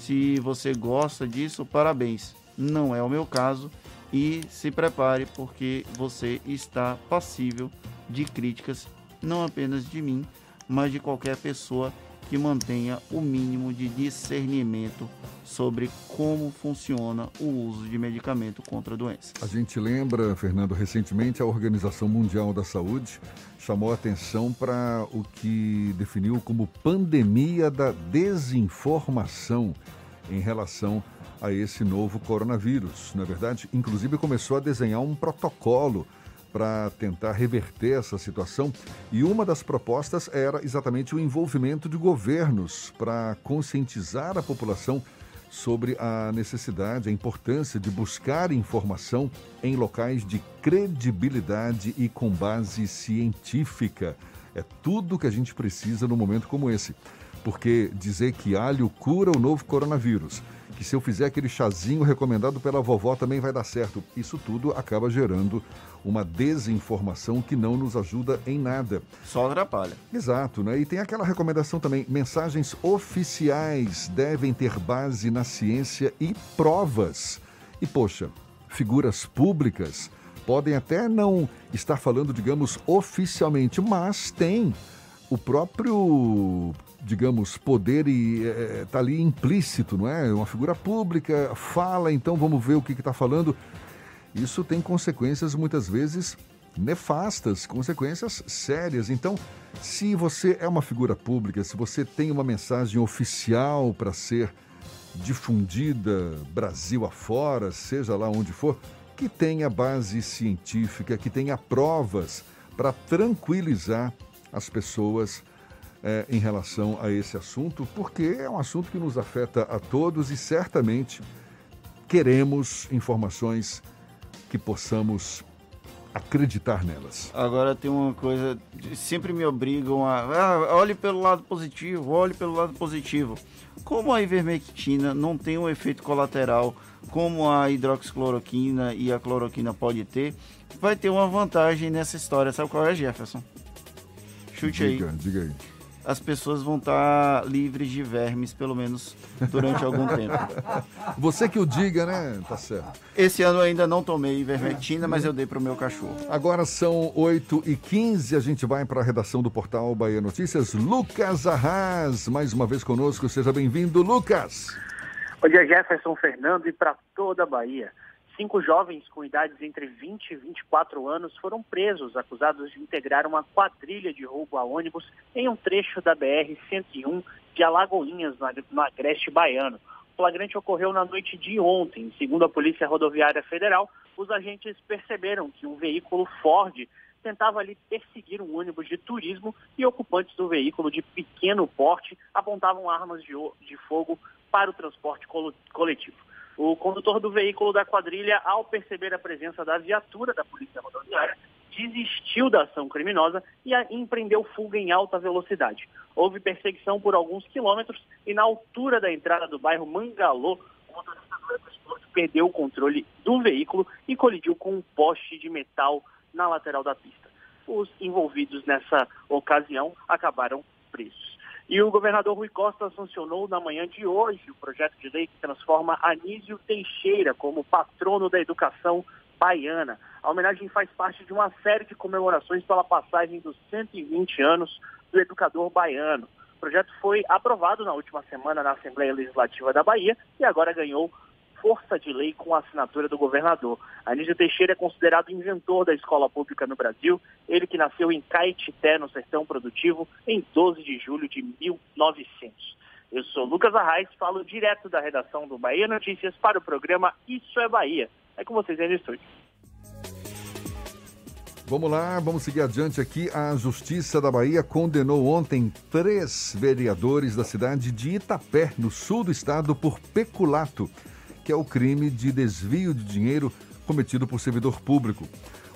Se você gosta disso, parabéns. Não é o meu caso e se prepare porque você está passível de críticas não apenas de mim, mas de qualquer pessoa que mantenha o mínimo de discernimento sobre como funciona o uso de medicamento contra a doença. A gente lembra, Fernando, recentemente a Organização Mundial da Saúde chamou atenção para o que definiu como pandemia da desinformação em relação a esse novo coronavírus. Na é verdade, inclusive começou a desenhar um protocolo para tentar reverter essa situação. E uma das propostas era exatamente o envolvimento de governos para conscientizar a população sobre a necessidade, a importância de buscar informação em locais de credibilidade e com base científica. É tudo que a gente precisa num momento como esse. Porque dizer que alho cura o novo coronavírus, que se eu fizer aquele chazinho recomendado pela vovó também vai dar certo, isso tudo acaba gerando uma desinformação que não nos ajuda em nada. Só atrapalha. Exato, né? E tem aquela recomendação também: mensagens oficiais devem ter base na ciência e provas. E poxa, figuras públicas podem até não estar falando, digamos, oficialmente, mas tem o próprio digamos, poder e está é, ali implícito, não é? Uma figura pública fala, então vamos ver o que está falando isso tem consequências muitas vezes nefastas, consequências sérias. Então, se você é uma figura pública, se você tem uma mensagem oficial para ser difundida Brasil afora, seja lá onde for, que tenha base científica, que tenha provas para tranquilizar as pessoas é, em relação a esse assunto, porque é um assunto que nos afeta a todos e certamente queremos informações que possamos acreditar nelas. Agora tem uma coisa, sempre me obrigam a. Ah, olhe pelo lado positivo, olhe pelo lado positivo. Como a ivermectina não tem um efeito colateral como a hidroxicloroquina e a cloroquina pode ter, vai ter uma vantagem nessa história. Sabe qual é, Jefferson? Chute diga, aí. Diga aí. As pessoas vão estar livres de vermes, pelo menos durante algum tempo. Você que o diga, né? Tá certo. Esse ano eu ainda não tomei ivermectina, mas eu dei para o meu cachorro. Agora são 8 e 15 a gente vai para a redação do portal Bahia Notícias. Lucas Arras, mais uma vez conosco. Seja bem-vindo, Lucas. Bom dia, Jefferson Fernando e para toda a Bahia. Cinco jovens com idades entre 20 e 24 anos foram presos, acusados de integrar uma quadrilha de roubo a ônibus em um trecho da BR-101 de Alagoinhas, no agreste baiano. O flagrante ocorreu na noite de ontem. Segundo a Polícia Rodoviária Federal, os agentes perceberam que um veículo Ford tentava ali perseguir um ônibus de turismo e ocupantes do veículo de pequeno porte apontavam armas de, de fogo para o transporte coletivo. O condutor do veículo da quadrilha, ao perceber a presença da viatura da Polícia Rodoviária, desistiu da ação criminosa e empreendeu fuga em alta velocidade. Houve perseguição por alguns quilômetros e na altura da entrada do bairro Mangalô, o motorista do perdeu o controle do veículo e colidiu com um poste de metal na lateral da pista. Os envolvidos nessa ocasião acabaram presos. E o governador Rui Costa sancionou na manhã de hoje o projeto de lei que transforma Anísio Teixeira como patrono da educação baiana. A homenagem faz parte de uma série de comemorações pela passagem dos 120 anos do educador baiano. O projeto foi aprovado na última semana na Assembleia Legislativa da Bahia e agora ganhou força de lei com a assinatura do governador. Anísio Teixeira é considerado inventor da escola pública no Brasil, ele que nasceu em Caetité, no Sertão Produtivo, em 12 de julho de 1900. Eu sou Lucas Arraes, falo direto da redação do Bahia Notícias para o programa Isso é Bahia. É com vocês aí no estúdio. Vamos lá, vamos seguir adiante aqui. A Justiça da Bahia condenou ontem três vereadores da cidade de Itapé, no sul do estado, por peculato que é o crime de desvio de dinheiro cometido por servidor público.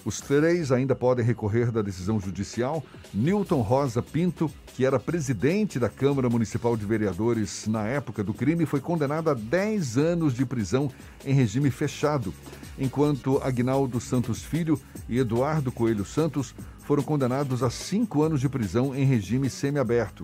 Os três ainda podem recorrer da decisão judicial. Newton Rosa Pinto, que era presidente da Câmara Municipal de Vereadores na época do crime, foi condenado a 10 anos de prisão em regime fechado, enquanto Agnaldo Santos Filho e Eduardo Coelho Santos foram condenados a 5 anos de prisão em regime semiaberto.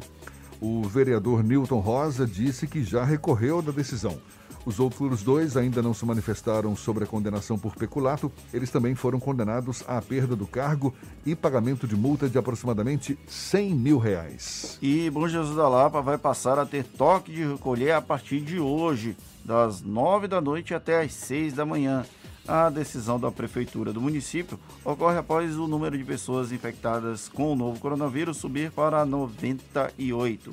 O vereador Newton Rosa disse que já recorreu da decisão. Os outros dois ainda não se manifestaram sobre a condenação por peculato. Eles também foram condenados à perda do cargo e pagamento de multa de aproximadamente 100 mil reais. E Bom Jesus da Lapa vai passar a ter toque de recolher a partir de hoje, das 9 da noite até as 6 da manhã. A decisão da prefeitura do município ocorre após o número de pessoas infectadas com o novo coronavírus subir para 98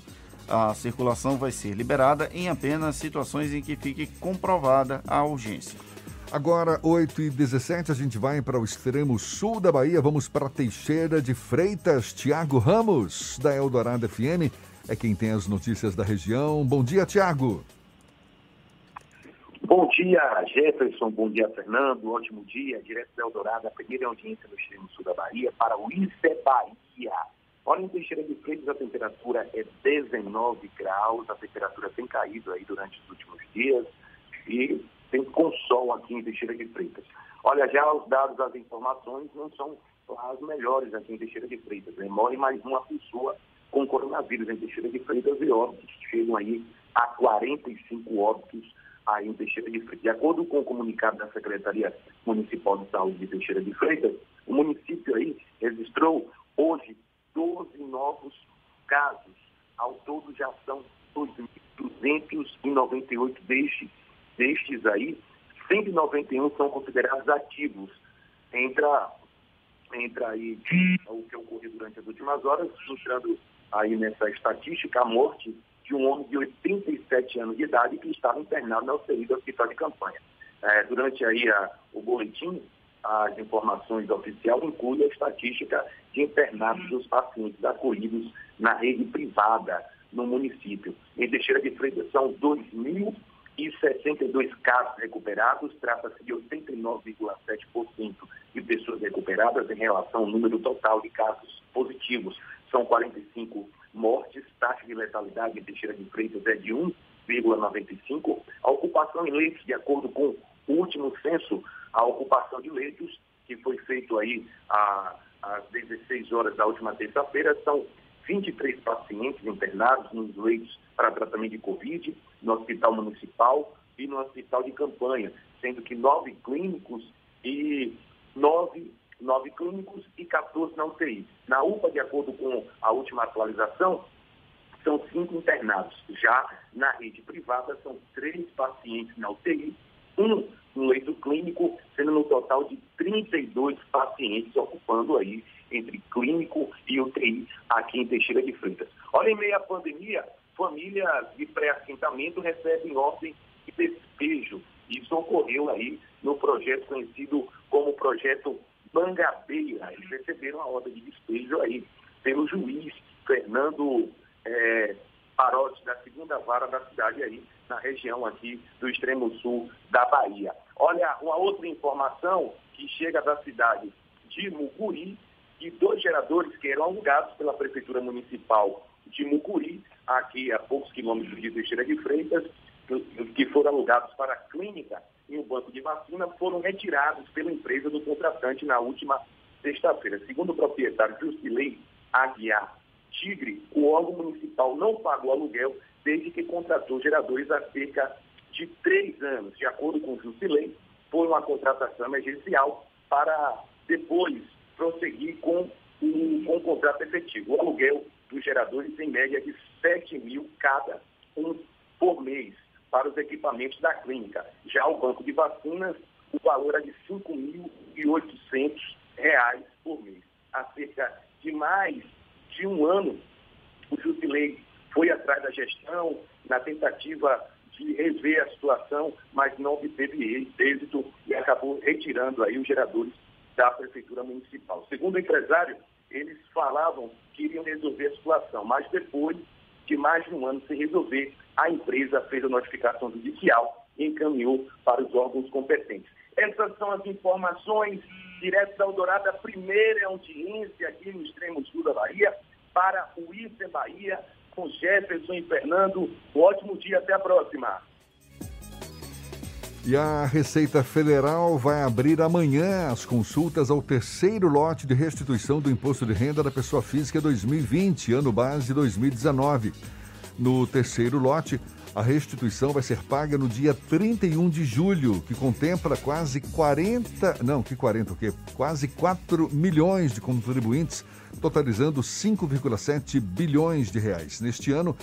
a circulação vai ser liberada em apenas situações em que fique comprovada a urgência. Agora, 8 e 17 a gente vai para o extremo sul da Bahia. Vamos para Teixeira de Freitas. Tiago Ramos, da Eldorado FM, é quem tem as notícias da região. Bom dia, Tiago. Bom dia, Jefferson. Bom dia, Fernando. Ótimo dia. Direto da Eldorado, a primeira audiência no extremo sul da Bahia para o ICE Bahia. Olha, em Teixeira de Freitas a temperatura é 19 graus, a temperatura tem caído aí durante os últimos dias e tem com sol aqui em Teixeira de Freitas. Olha, já os dados, as informações não são as melhores aqui em Teixeira de Freitas. Né? Morre mais uma pessoa com coronavírus em Teixeira de Freitas e óbitos chegam aí a 45 óbitos aí em Teixeira de Freitas. De acordo com o comunicado da Secretaria Municipal de Saúde de Teixeira de Freitas, o município aí registrou hoje 12 novos casos. Ao todo já são 2.298 destes, destes aí, 191 são considerados ativos. Entra, entra aí o que ocorreu durante as últimas horas, mostrando aí nessa estatística a morte de um homem de 87 anos de idade que estava internado na UTI do Hospital de Campanha. É, durante aí a, o boletim, as informações oficiais incluem a estatística de internados dos pacientes acolhidos na rede privada no município. Em Teixeira de Freitas são 2.062 casos recuperados, trata-se de 89,7% de pessoas recuperadas em relação ao número total de casos positivos. São 45 mortes, taxa de letalidade em Teixeira de Freitas é de 1,95. A ocupação em leitos, de acordo com o último censo, a ocupação de leitos, que foi feito aí às 16 horas da última terça-feira, são 23 pacientes internados nos leitos para tratamento de Covid, no Hospital Municipal e no Hospital de Campanha, sendo que nove clínicos e nove, nove clínicos e 14 na UTI. Na UPA, de acordo com a última atualização, são cinco internados. Já na rede privada, são três pacientes na UTI, um no leito clínico, sendo no total de 32 pacientes ocupando aí entre clínico e UTI aqui em Teixeira de Freitas. Olha, em meio à pandemia, famílias de pré-assentamento recebem ordem de despejo. Isso ocorreu aí no projeto conhecido como Projeto Mangabeira. Eles receberam a ordem de despejo aí pelo juiz Fernando é, Parotti, da segunda vara da cidade aí, na região aqui do extremo sul da Bahia. Olha, uma outra informação que chega da cidade de Mucuri, que dois geradores que eram alugados pela Prefeitura Municipal de Mucuri, aqui a poucos quilômetros de Teixeira de Freitas, que foram alugados para a clínica e o banco de vacina, foram retirados pela empresa do contratante na última sexta-feira. Segundo o proprietário Jusilei Aguiar Tigre, o órgão municipal não pagou aluguel desde que contratou geradores há cerca de três anos. De acordo com o Jusilei, foi uma contratação emergencial para depois prosseguir com com o contrato efetivo. O aluguel dos geradores em média de 7 mil cada um por mês para os equipamentos da clínica. Já o banco de vacinas, o valor é de R$ 5.800 por mês. Há cerca de mais de um ano, o Jusilei foi atrás da gestão na tentativa de rever a situação, mas não obteve êxito e acabou retirando aí os geradores da Prefeitura Municipal. Segundo o empresário, eles falavam que iriam resolver a situação, mas depois de mais de um ano sem resolver, a empresa fez a notificação judicial e encaminhou para os órgãos competentes. Essas são as informações direto da Eldorado, a primeira audiência aqui no extremo sul da Bahia, para o ICE Bahia, com Jefferson e Fernando. Um ótimo dia, até a próxima. E a Receita Federal vai abrir amanhã as consultas ao terceiro lote de restituição do Imposto de Renda da Pessoa Física 2020, ano base 2019. No terceiro lote, a restituição vai ser paga no dia 31 de julho, que contempla quase 40, não, que 40 o quê? Quase 4 milhões de contribuintes, totalizando 5,7 bilhões de reais. Neste ano,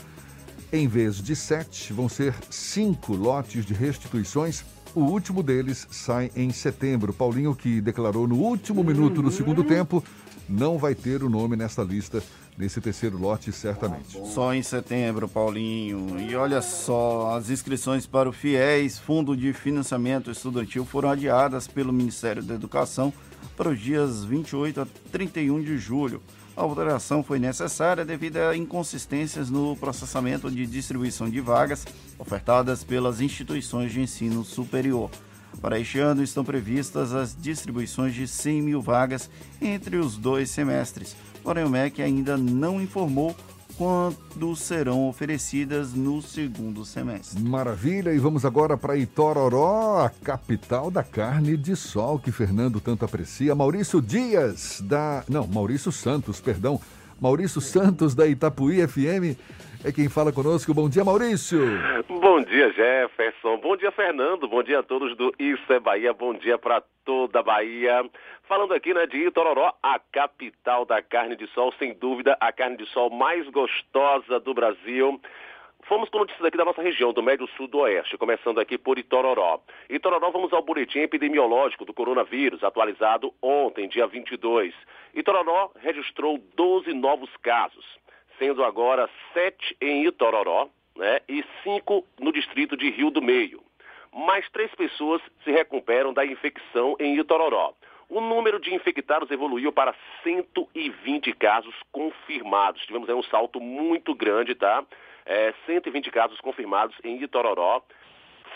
em vez de sete, vão ser cinco lotes de restituições. O último deles sai em setembro. Paulinho, que declarou no último minuto do segundo tempo, não vai ter o nome nessa lista nesse terceiro lote, certamente. Só em setembro, Paulinho. E olha só, as inscrições para o FIES, Fundo de Financiamento Estudantil, foram adiadas pelo Ministério da Educação para os dias 28 a 31 de julho. A alteração foi necessária devido a inconsistências no processamento de distribuição de vagas ofertadas pelas instituições de ensino superior. Para este ano estão previstas as distribuições de 100 mil vagas entre os dois semestres, porém o MEC ainda não informou quando serão oferecidas no segundo semestre. Maravilha, e vamos agora para Itororó, a capital da carne de sol que Fernando tanto aprecia. Maurício Dias, da. Não, Maurício Santos, perdão. Maurício Santos, da Itapuí FM, é quem fala conosco. Bom dia, Maurício. Bom dia, Jefferson. Bom dia, Fernando. Bom dia a todos do Isso é Bahia. Bom dia para toda a Bahia. Falando aqui né, de Itororó, a capital da carne de sol, sem dúvida, a carne de sol mais gostosa do Brasil. Fomos com notícias aqui da nossa região, do Médio Sul do Oeste, começando aqui por Itororó. Itororó, vamos ao boletim epidemiológico do coronavírus, atualizado ontem, dia 22. Itororó registrou 12 novos casos, sendo agora 7 em Itororó né, e 5 no distrito de Rio do Meio. Mais três pessoas se recuperam da infecção em Itororó. O número de infectados evoluiu para 120 casos confirmados. Tivemos aí um salto muito grande, tá? É, 120 casos confirmados em Itororó,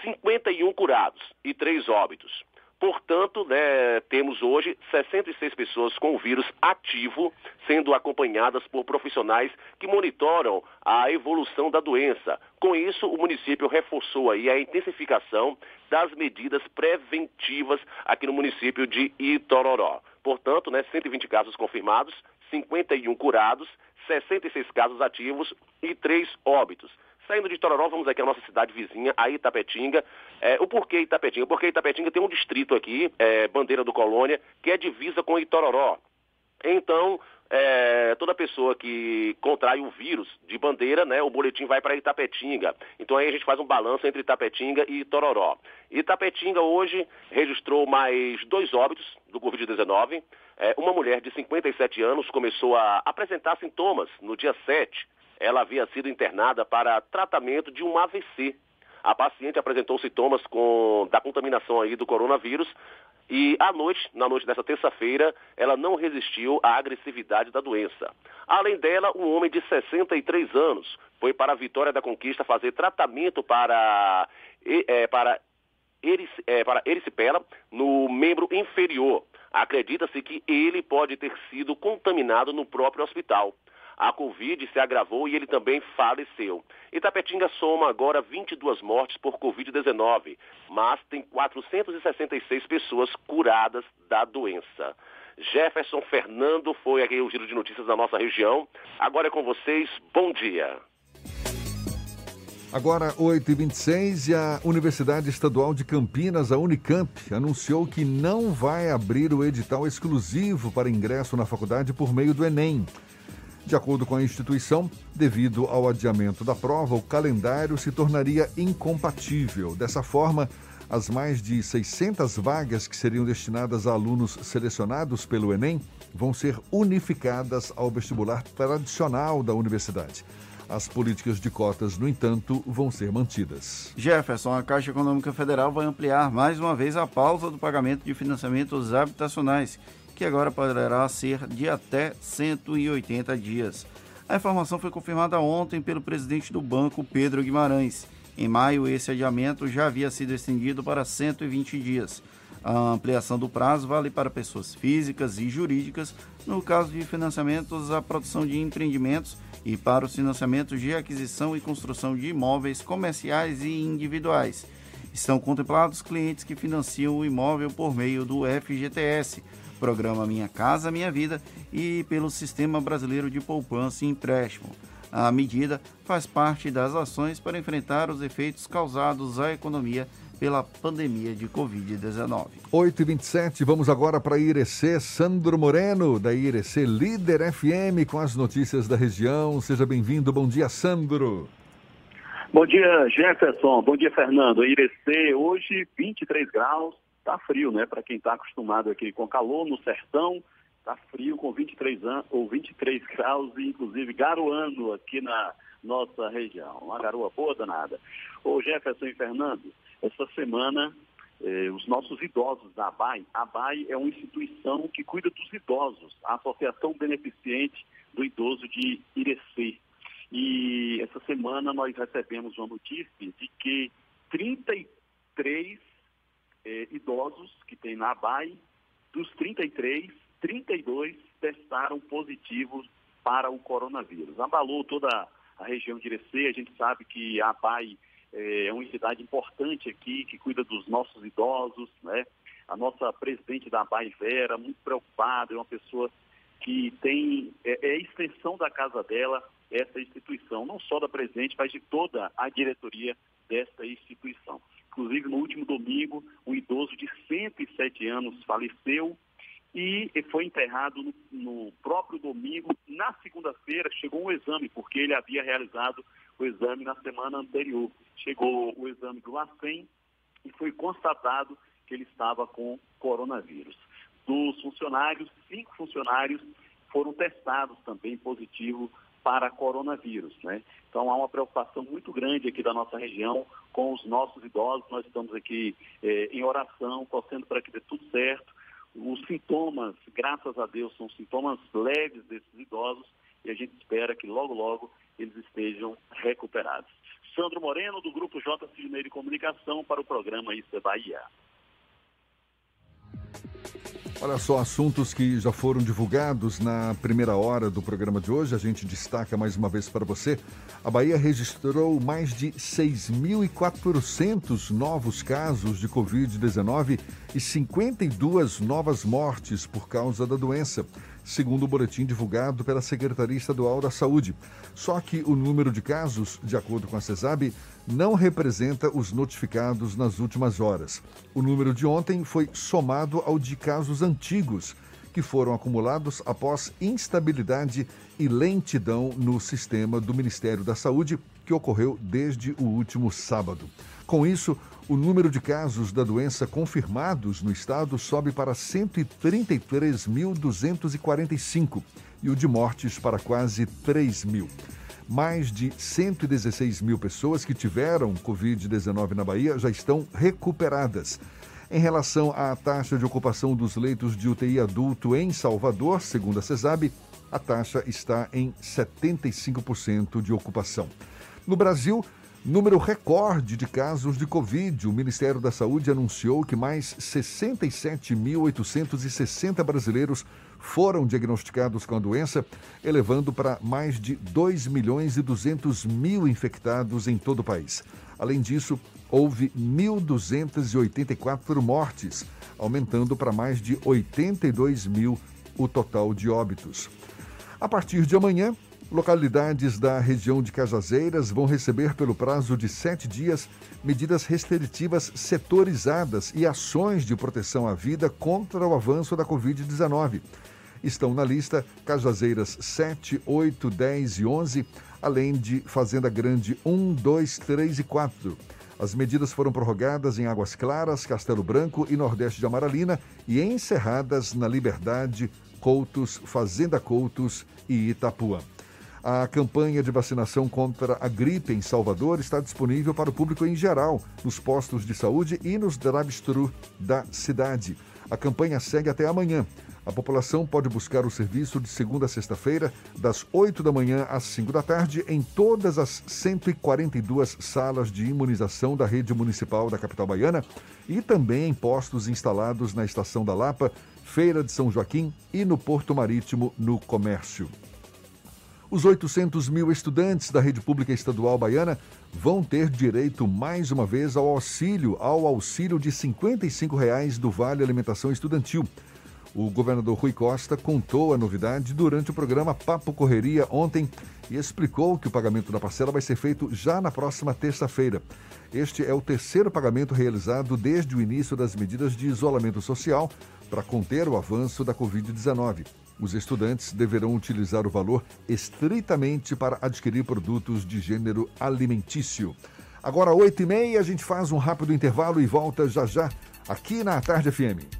51 curados e 3 óbitos. Portanto, né, temos hoje 66 pessoas com o vírus ativo, sendo acompanhadas por profissionais que monitoram a evolução da doença. Com isso, o município reforçou aí a intensificação das medidas preventivas aqui no município de Itororó. Portanto, né, 120 casos confirmados, 51 curados, 66 casos ativos e 3 óbitos. Saindo de Tororó, vamos aqui à nossa cidade vizinha, a Itapetinga. É, o porquê Itapetinga? Porque Itapetinga tem um distrito aqui, é, Bandeira do Colônia, que é divisa com Itororó. Então, é, toda pessoa que contrai o vírus de bandeira, né, o boletim vai para Itapetinga. Então aí a gente faz um balanço entre Itapetinga e Tororó. Itapetinga hoje registrou mais dois óbitos do Covid-19. É, uma mulher de 57 anos começou a apresentar sintomas no dia 7 ela havia sido internada para tratamento de um AVC. A paciente apresentou sintomas com, da contaminação aí do coronavírus e à noite, na noite dessa terça-feira, ela não resistiu à agressividade da doença. Além dela, um homem de 63 anos foi para a Vitória da Conquista fazer tratamento para, é, para, é, para erisipela no membro inferior. Acredita-se que ele pode ter sido contaminado no próprio hospital a Covid se agravou e ele também faleceu. Itapetinga soma agora 22 mortes por Covid-19, mas tem 466 pessoas curadas da doença. Jefferson Fernando foi aqui o giro de notícias da nossa região. Agora é com vocês. Bom dia. Agora, 8h26, e a Universidade Estadual de Campinas, a Unicamp, anunciou que não vai abrir o edital exclusivo para ingresso na faculdade por meio do Enem. De acordo com a instituição, devido ao adiamento da prova, o calendário se tornaria incompatível. Dessa forma, as mais de 600 vagas que seriam destinadas a alunos selecionados pelo Enem vão ser unificadas ao vestibular tradicional da universidade. As políticas de cotas, no entanto, vão ser mantidas. Jefferson, a Caixa Econômica Federal vai ampliar mais uma vez a pausa do pagamento de financiamentos habitacionais que agora poderá ser de até 180 dias. A informação foi confirmada ontem pelo presidente do banco, Pedro Guimarães. Em maio, esse adiamento já havia sido estendido para 120 dias. A ampliação do prazo vale para pessoas físicas e jurídicas, no caso de financiamentos à produção de empreendimentos e para os financiamentos de aquisição e construção de imóveis comerciais e individuais. Estão contemplados clientes que financiam o imóvel por meio do FGTS, programa Minha Casa Minha Vida e pelo Sistema Brasileiro de Poupança e Empréstimo. A medida faz parte das ações para enfrentar os efeitos causados à economia pela pandemia de Covid-19. 8 e 27 vamos agora para Irecê. Sandro Moreno, da Irecê Líder FM, com as notícias da região. Seja bem-vindo. Bom dia, Sandro. Bom dia, Jefferson. Bom dia, Fernando. Irecê, hoje 23 graus, Tá frio, né? Para quem está acostumado aqui com calor no sertão, tá frio com 23 anos ou 23 graus inclusive garoando aqui na nossa região. Uma garoa boa danada. Ô Jefferson e Fernando, essa semana eh, os nossos idosos da ABAI, a ABAI é uma instituição que cuida dos idosos, a Associação Beneficente do Idoso de Irecê. E essa semana nós recebemos uma notícia de que 33 eh, idosos que tem na ABAI, dos 33, 32 testaram positivos para o coronavírus. Abalou toda a região de Irecê, a gente sabe que a ABAI eh, é uma entidade importante aqui, que cuida dos nossos idosos, né? A nossa presidente da ABAI, Vera, muito preocupada, é uma pessoa que tem, é, é extensão da casa dela, essa instituição, não só da presidente, mas de toda a diretoria desta instituição. Inclusive, no último domingo, um idoso de 107 anos faleceu e foi enterrado no, próprio domingo. Na segunda-feira, chegou um exame, porque ele havia realizado o exame na semana anterior. Chegou o exame do LACEN e foi constatado que ele estava com coronavírus. Dos funcionários, cinco funcionários foram testados também positivo para coronavírus. Né? Então há uma preocupação muito grande aqui da nossa região com os nossos idosos. Nós estamos aqui eh, em oração, torcendo para que dê tudo certo. Os sintomas, graças a Deus, são sintomas leves desses idosos e a gente espera que logo, logo eles estejam recuperados. Sandro Moreno, do Grupo J. Cisneiro de Comunicação, para o programa Isso é Bahia. Olha só, assuntos que já foram divulgados na primeira hora do programa de hoje. A gente destaca mais uma vez para você. A Bahia registrou mais de 6.400 novos casos de Covid-19 e 52 novas mortes por causa da doença, segundo o boletim divulgado pela Secretaria Estadual da Saúde. Só que o número de casos, de acordo com a CESAB, não representa os notificados nas últimas horas. O número de ontem foi somado ao de casos antigos, que foram acumulados após instabilidade e lentidão no sistema do Ministério da Saúde, que ocorreu desde o último sábado. Com isso, o número de casos da doença confirmados no estado sobe para 133.245 e o de mortes para quase 3 mil mais de 116 mil pessoas que tiveram Covid-19 na Bahia já estão recuperadas. Em relação à taxa de ocupação dos leitos de UTI adulto em Salvador, segundo a CESAB, a taxa está em 75% de ocupação. No Brasil, número recorde de casos de Covid. O Ministério da Saúde anunciou que mais 67.860 brasileiros foram diagnosticados com a doença, elevando para mais de 2 milhões e 200 mil infectados em todo o país. Além disso, houve 1.284 mortes, aumentando para mais de 82 mil o total de óbitos. A partir de amanhã, localidades da região de Cajazeiras vão receber, pelo prazo de sete dias, medidas restritivas setorizadas e ações de proteção à vida contra o avanço da Covid-19. Estão na lista Cajazeiras 7, 8, 10 e 11, além de Fazenda Grande 1, 2, 3 e 4. As medidas foram prorrogadas em Águas Claras, Castelo Branco e Nordeste de Amaralina e encerradas na Liberdade, Coutos, Fazenda Coutos e Itapuã. A campanha de vacinação contra a gripe em Salvador está disponível para o público em geral, nos postos de saúde e nos drive-thru da cidade. A campanha segue até amanhã. A população pode buscar o serviço de segunda a sexta-feira, das 8 da manhã às 5 da tarde, em todas as 142 salas de imunização da rede municipal da capital baiana e também em postos instalados na Estação da Lapa, Feira de São Joaquim e no Porto Marítimo, no Comércio. Os 800 mil estudantes da rede pública estadual baiana vão ter direito mais uma vez ao auxílio, ao auxílio de 55 reais do Vale Alimentação Estudantil. O governador Rui Costa contou a novidade durante o programa Papo Correria ontem e explicou que o pagamento da parcela vai ser feito já na próxima terça-feira. Este é o terceiro pagamento realizado desde o início das medidas de isolamento social para conter o avanço da Covid-19. Os estudantes deverão utilizar o valor estritamente para adquirir produtos de gênero alimentício. Agora, 8h30, a gente faz um rápido intervalo e volta já já aqui na Tarde FM.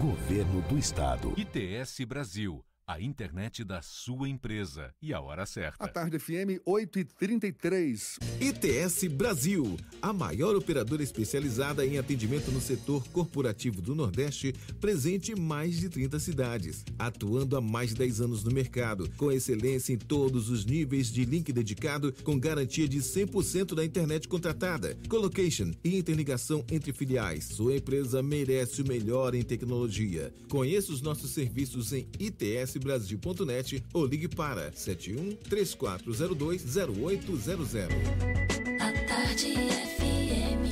Governo do Estado. ITS Brasil a internet da sua empresa e a hora certa. A tarde FM 8 e 33 ITS Brasil, a maior operadora especializada em atendimento no setor corporativo do Nordeste, presente em mais de 30 cidades, atuando há mais de 10 anos no mercado, com excelência em todos os níveis de link dedicado, com garantia de 100% da internet contratada, colocation e interligação entre filiais. Sua empresa merece o melhor em tecnologia. Conheça os nossos serviços em ITS investbrasil.net ou ligue para 71 3402 0800. A tarde FM.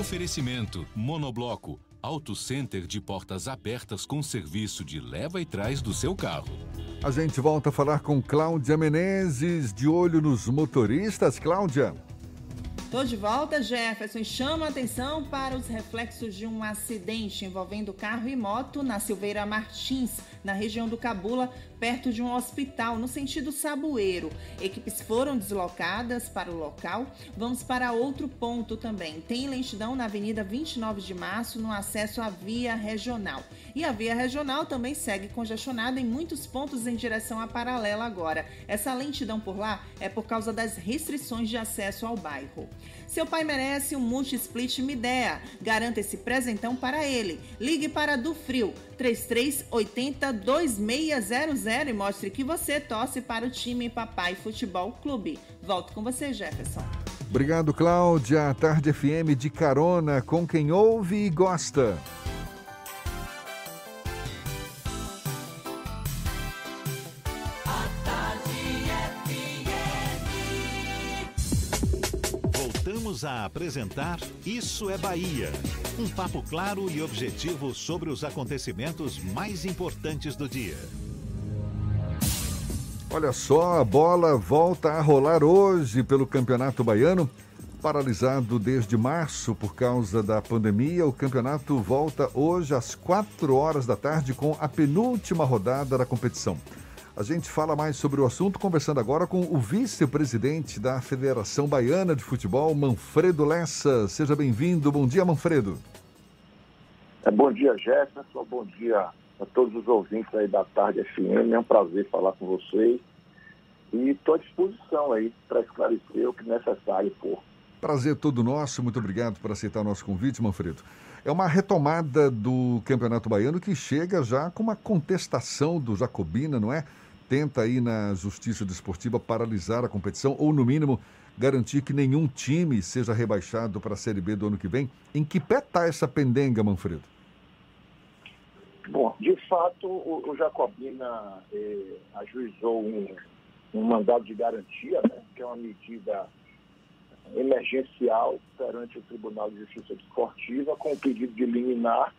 Oferecimento Monobloco Auto Center de portas abertas com serviço de leva e trás do seu carro. A gente volta a falar com Cláudia Menezes, de olho nos motoristas. Cláudia. Tô de volta, Jefferson, e chama a atenção para os reflexos de um acidente envolvendo carro e moto na Silveira Martins, na região do Cabula, perto de um hospital, no sentido Saboeiro. Equipes foram deslocadas para o local. Vamos para outro ponto também. Tem lentidão na Avenida 29 de Março, no acesso à via regional. E a via regional também segue congestionada em muitos pontos em direção à paralela agora. Essa lentidão por lá é por causa das restrições de acesso ao bairro. Seu pai merece um multi-split Midea. Garanta esse presentão para ele. Ligue para do Frio 3380 2600 e mostre que você torce para o time Papai Futebol Clube. Volto com você, Jefferson. Obrigado, Cláudia. Tarde FM de carona com quem ouve e gosta. Voltamos a apresentar Isso é Bahia. Um papo claro e objetivo sobre os acontecimentos mais importantes do dia. Olha só, a bola volta a rolar hoje pelo Campeonato Baiano. Paralisado desde março por causa da pandemia, o campeonato volta hoje às 4 horas da tarde com a penúltima rodada da competição. A gente fala mais sobre o assunto conversando agora com o vice-presidente da Federação Baiana de Futebol, Manfredo Lessa. Seja bem-vindo. Bom dia, Manfredo. É, bom dia, Jefferson. Bom dia a todos os ouvintes aí da Tarde FM. É um prazer falar com vocês. E estou à disposição aí para esclarecer o que necessário for. Prazer todo nosso. Muito obrigado por aceitar o nosso convite, Manfredo. É uma retomada do Campeonato Baiano que chega já com uma contestação do Jacobina, não é? Tenta aí na Justiça Desportiva paralisar a competição ou, no mínimo, garantir que nenhum time seja rebaixado para a Série B do ano que vem. Em que pé está essa pendenga, Manfredo? Bom, de fato, o, Jacobina eh, ajuizou um, um mandado de garantia, né, que é uma medida emergencial perante o Tribunal de Justiça Desportiva com o pedido de liminar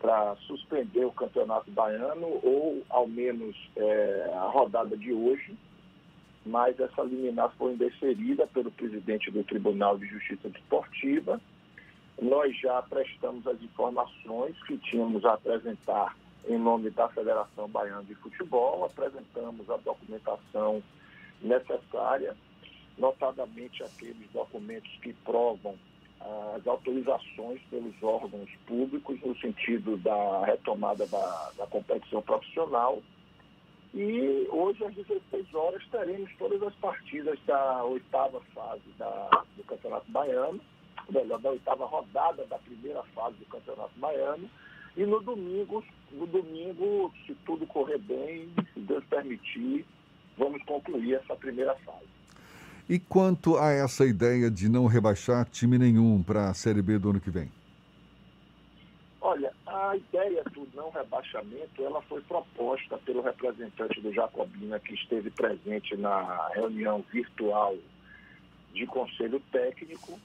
para suspender o Campeonato Baiano ou, ao menos, é, a rodada de hoje. Mas essa liminar foi indeferida pelo presidente do Tribunal de Justiça Desportiva. Nós já prestamos as informações que tínhamos a apresentar em nome da Federação Baiana de Futebol, apresentamos a documentação necessária notadamente aqueles documentos que provam as autorizações pelos órgãos públicos no sentido da retomada da, da competição profissional. E hoje, às 16 horas, teremos todas as partidas da oitava fase da, do Campeonato Baiano, melhor, da oitava rodada da primeira fase do Campeonato Baiano. E no domingo, no domingo, se tudo correr bem, se Deus permitir, vamos concluir essa primeira fase. E quanto a essa ideia de não rebaixar time nenhum para a Série B do ano que vem? Olha, a ideia do não rebaixamento ela foi proposta pelo representante do Jacobina que esteve presente na reunião virtual de conselho técnico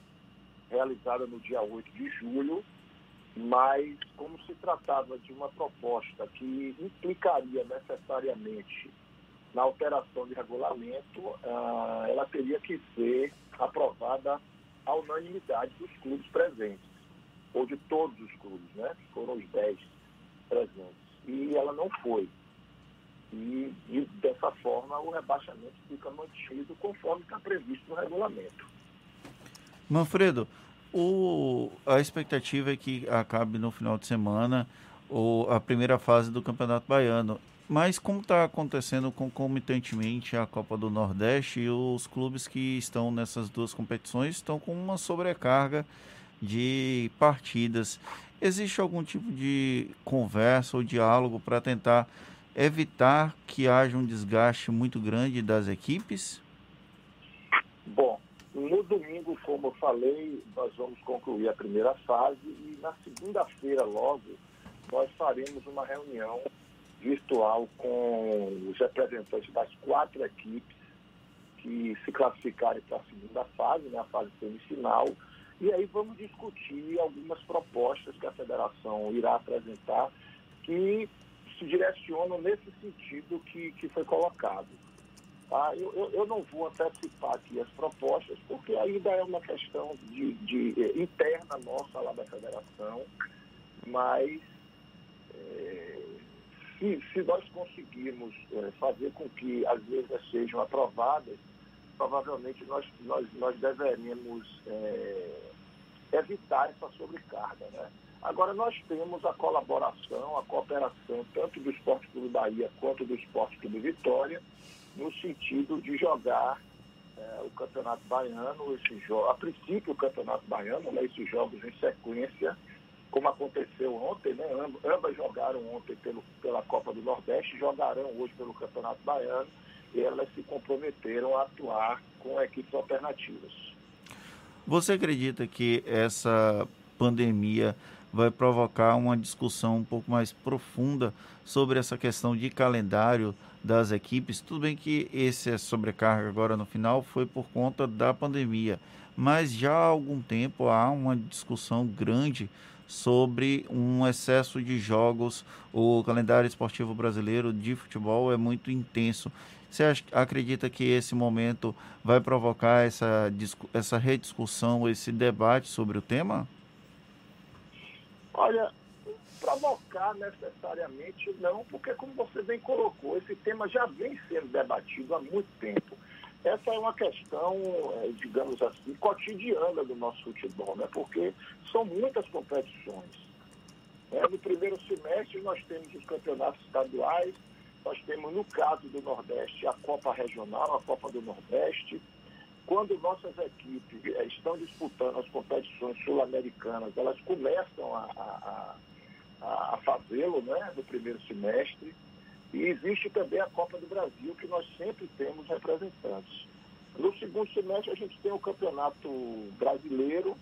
realizada no dia 8 de julho, mas como se tratava de uma proposta que implicaria necessariamente na alteração de regulamento, ah, ela teria que ser aprovada à unanimidade dos clubes presentes, ou de todos os clubes, né? Foram os 10 presentes. E ela não foi. E, e dessa forma o rebaixamento fica mantido conforme está previsto no regulamento. Manfredo, o, a expectativa é que acabe no final de semana ou a primeira fase do Campeonato Baiano. Mas como está acontecendo concomitantemente a Copa do Nordeste, e os clubes que estão nessas duas competições estão com uma sobrecarga de partidas. Existe algum tipo de conversa ou diálogo para tentar evitar que haja um desgaste muito grande das equipes? Bom, no domingo, como eu falei, nós vamos concluir a primeira fase e na segunda-feira logo nós faremos uma reunião virtual com os representantes das quatro equipes que se classificarem para a segunda fase, né, a fase semifinal, E aí vamos discutir algumas propostas que a federação irá apresentar que se direcionam nesse sentido que, que foi colocado. Tá? Eu, eu, eu, não vou antecipar aqui as propostas, porque ainda é uma questão de, de eh, interna nossa lá da federação, mas se, se, nós conseguirmos é, fazer com que as leis sejam aprovadas, provavelmente nós, nós, nós deveremos é, evitar essa sobrecarga. Né? Agora, nós temos a colaboração, a cooperação, tanto do Esporte Clube Bahia quanto do Esporte Clube Vitória, no sentido de jogar é, o Campeonato Baiano, esse a princípio o Campeonato Baiano, né, esses jogos em sequência, como aconteceu ontem, né, ambas jogaram ontem pelo, pela Copa do Nordeste, jogarão hoje pelo Campeonato Baiano, e elas se comprometeram a atuar com equipes alternativas. Você acredita que essa pandemia vai provocar uma discussão um pouco mais profunda sobre essa questão de calendário das equipes. Tudo bem que esse sobrecarga agora no final foi por conta da pandemia, mas já há algum tempo há uma discussão grande sobre um excesso de jogos. O calendário esportivo brasileiro de futebol é muito intenso. Você acredita que esse momento vai provocar essa, essa rediscussão, esse debate sobre o tema? Olha, provocar necessariamente não, porque como você bem colocou, esse tema já vem sendo debatido há muito tempo. Essa é uma questão, é, digamos assim, cotidiana do nosso futebol, né? porque são muitas competições. É, no primeiro semestre nós temos os campeonatos estaduais, nós temos, no caso do Nordeste, a Copa Regional, a Copa do Nordeste, quando nossas equipes eh, estão disputando as competições sul-americanas, elas começam a, a, a, a fazê-lo né, no primeiro semestre. E existe também a Copa do Brasil, que nós sempre temos representantes. No segundo semestre, a gente tem o Campeonato Brasileiro,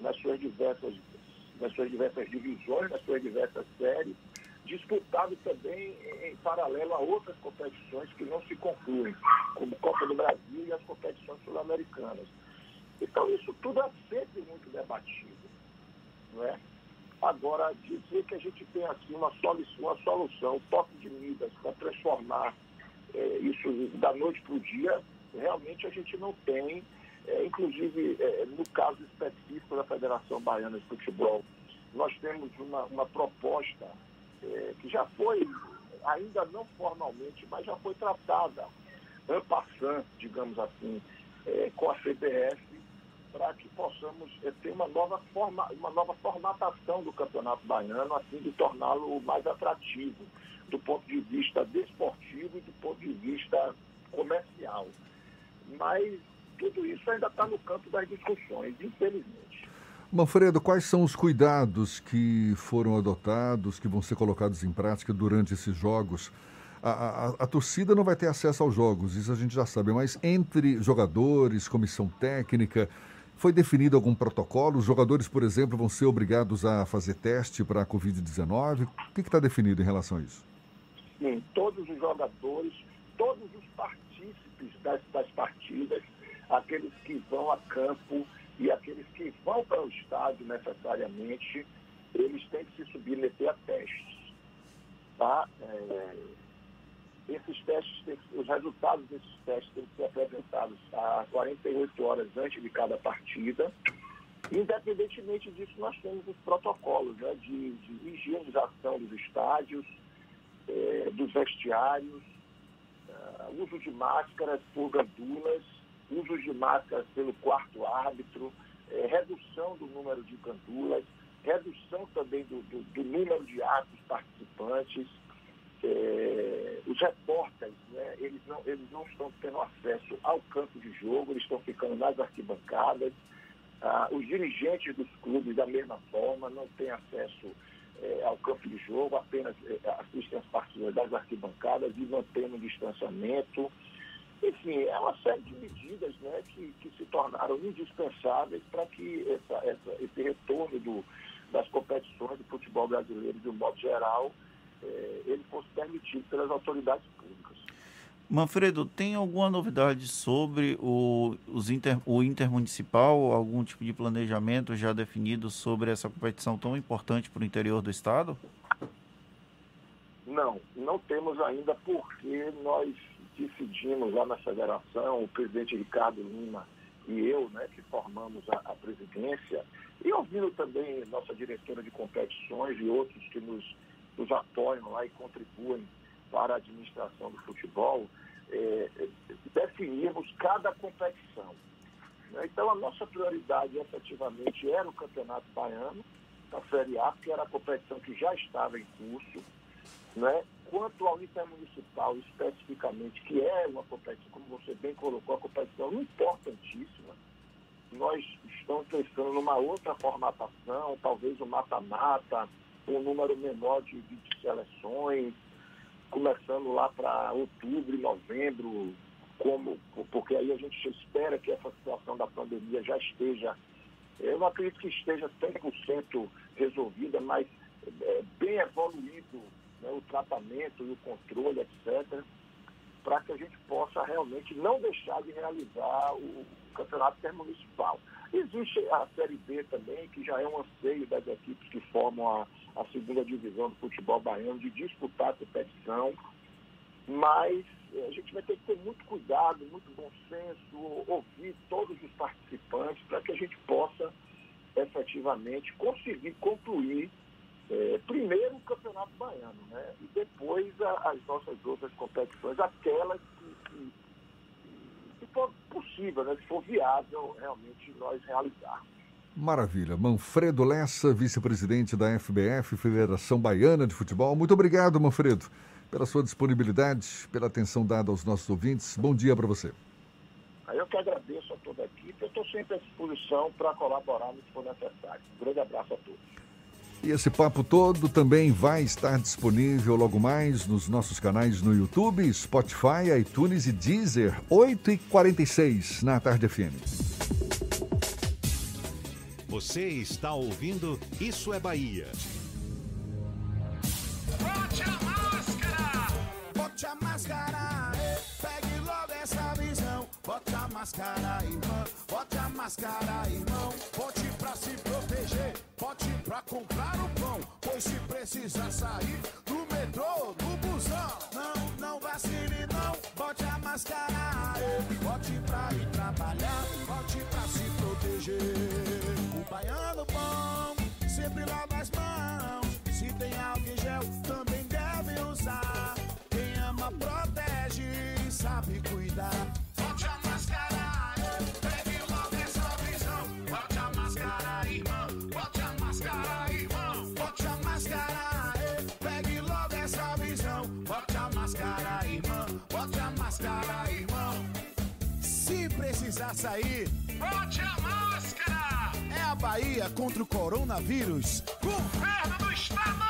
nas suas diversas, nas suas diversas divisões, nas suas diversas séries disputado também em paralelo a outras competições que não se concluem, como Copa do Brasil e as competições sul-americanas. Então, isso tudo é sempre muito debatido. Não é? Agora, dizer que a gente tem assim uma solução, uma solução toque de Midas para transformar é, isso da noite para o dia, realmente a gente não tem. É, inclusive, é, no caso específico da Federação Baiana de Futebol, nós temos uma, uma proposta é, que já foi, ainda não formalmente, mas já foi tratada, en passant, digamos assim, é, com a CBF, para que possamos é, ter uma nova, forma, uma nova formatação do Campeonato Baiano, assim de torná-lo mais atrativo do ponto de vista desportivo e do ponto de vista comercial. Mas tudo isso ainda está no campo das discussões, infelizmente. Manfredo, quais são os cuidados que foram adotados, que vão ser colocados em prática durante esses jogos? A, a, a, torcida não vai ter acesso aos jogos, isso a gente já sabe, mas entre jogadores, comissão técnica, foi definido algum protocolo? Os jogadores, por exemplo, vão ser obrigados a fazer teste para a Covid-19? O que está definido em relação a isso? Sim, todos os jogadores, todos os partícipes das, das partidas, aqueles que vão a campo, e aqueles que vão para o estádio necessariamente, eles têm que se submeter a testes. Tá? É, esses testes, os resultados desses testes têm que ser apresentados a 48 horas antes de cada partida. Independentemente disso, nós temos os protocolos né, de, de higienização dos estádios, é, dos vestiários, uh, uso de máscaras por gandulas, uso de máscaras pelo quarto árbitro, é, redução do número de candulas, redução também do, do, do número de atos participantes. É, os repórteres, né, eles, não, eles não estão tendo acesso ao campo de jogo, eles estão ficando nas arquibancadas. Ah, os dirigentes dos clubes, da mesma forma, não têm acesso é, ao campo de jogo, apenas é, assistem as partidas das arquibancadas e mantendo o distanciamento. Enfim, é uma série de medidas né, que, que se tornaram indispensáveis para que essa, essa, esse retorno do, das competições do futebol brasileiro, de um modo geral, ele fosse permitido pelas autoridades públicas. Manfredo, tem alguma novidade sobre o, os inter, o intermunicipal, algum tipo de planejamento já definido sobre essa competição tão importante para o interior do estado? Não, não temos ainda porque nós decidimos lá na federação, o presidente Ricardo Lima e eu, né, que formamos a, a presidência, e ouvindo também nossa diretora de competições e outros que nos, nos apoiam lá e contribuem para a administração do futebol, é, definirmos cada competição. Né? Então, a nossa prioridade efetivamente era o Campeonato Baiano, a Série A, porque era a competição que já estava em curso. Né? Quanto ao intermunicipal, especificamente, que é uma competição, como você bem colocou, a competição importantíssima, nós estamos pensando numa outra formatação, talvez um mata-mata, um número menor de, de seleções, começando lá para outubro novembro, como, porque aí a gente espera que essa situação da pandemia já esteja, eu acredito que esteja 100% resolvida, mas é, bem evoluído né, o tratamento e o controle, etc., para que a gente possa realmente não deixar de realizar o, o campeonato intermunicipal. Existe a Série B também, que já é um anseio das equipes que formam a, a segunda divisão do futebol baiano de disputar a competição, mas eh, a gente vai ter que ter muito cuidado, muito bom senso, ouvir todos os participantes para que a gente possa efetivamente conseguir concluir é, primeiro o Campeonato Baiano, né? E depois a, as nossas outras competições, aquelas que, que, possível, né? se for viável realmente nós realizarmos. Maravilha. Manfredo Lessa, vice-presidente da FBF, Federação Baiana de Futebol. Muito obrigado, Manfredo, pela sua disponibilidade, pela atenção dada aos nossos ouvintes. Bom dia para você. Eu que agradeço a toda a equipe. Eu estou sempre à disposição para colaborar no que for necessário. Um grande abraço a todos. E esse papo todo também vai estar disponível logo mais nos nossos canais no YouTube, Spotify, iTunes e Deezer, 8h46 na Tarde FM. Você está ouvindo Isso é Bahia. Bote a máscara! Bote a máscara! Bote a máscara, irmão. Bote a máscara, irmão. Bote pra se proteger. Bote pra comprar o pão. Pois se precisar sair do metrô, do busão. Não, não vacile, não. Bote a máscara. Bote pra ir trabalhar. Bote pra se proteger. O baiano bom sempre lava as mãos. Se tem álcool gel, também deve usar. Quem ama, protege e sabe cuidar. Sair, bote a máscara. É a Bahia contra o coronavírus. Governo do Estado.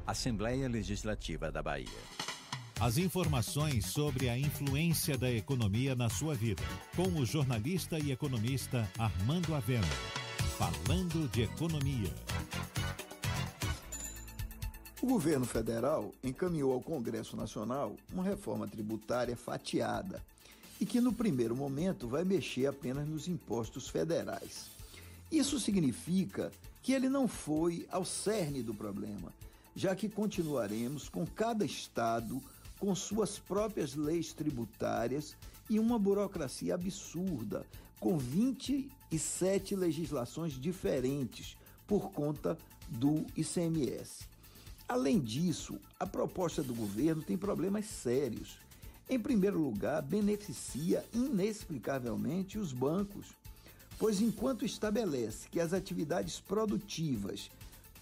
Assembleia Legislativa da Bahia. As informações sobre a influência da economia na sua vida, com o jornalista e economista Armando Avena. Falando de economia. O governo federal encaminhou ao Congresso Nacional uma reforma tributária fatiada e que, no primeiro momento, vai mexer apenas nos impostos federais. Isso significa que ele não foi ao cerne do problema, já que continuaremos com cada estado com suas próprias leis tributárias e uma burocracia absurda, com 27 legislações diferentes por conta do ICMS. Além disso, a proposta do governo tem problemas sérios. Em primeiro lugar, beneficia inexplicavelmente os bancos, pois enquanto estabelece que as atividades produtivas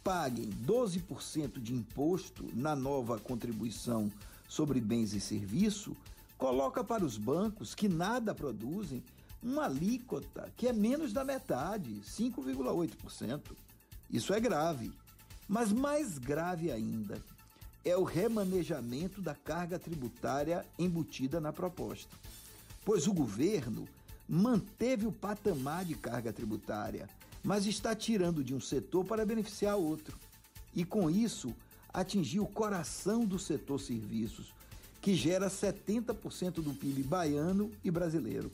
paguem 12% de imposto na nova contribuição sobre bens e serviços, coloca para os bancos que nada produzem uma alíquota que é menos da metade, 5,8%. Isso é grave. Mas mais grave ainda é o remanejamento da carga tributária embutida na proposta. Pois o governo manteve o patamar de carga tributária, mas está tirando de um setor para beneficiar outro. E com isso, atingiu o coração do setor serviços, que gera 70% do PIB baiano e brasileiro.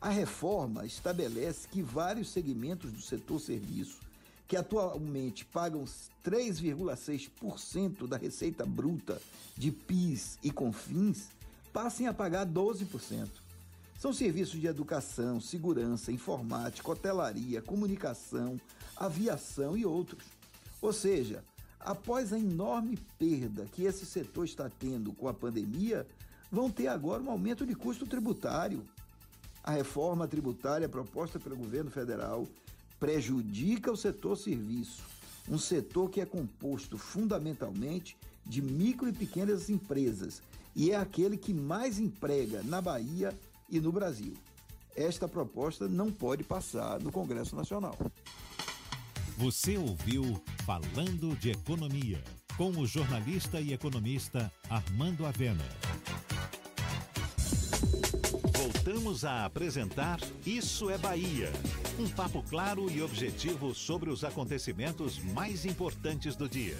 A reforma estabelece que vários segmentos do setor serviço, que atualmente pagam 3,6% da receita bruta de PIS e CONFINS, passem a pagar 12%. São serviços de educação, segurança, informática, hotelaria, comunicação, aviação e outros. Ou seja, após a enorme perda que esse setor está tendo com a pandemia, vão ter agora um aumento de custo tributário. A reforma tributária proposta pelo governo federal prejudica o setor serviço, um setor que é composto fundamentalmente de micro e pequenas empresas e é aquele que mais emprega na Bahia e no Brasil. Esta proposta não pode passar no Congresso Nacional. Você ouviu Falando de Economia, com o jornalista e economista Armando Avena. Voltamos a apresentar Isso é Bahia. Um papo claro e objetivo sobre os acontecimentos mais importantes do dia.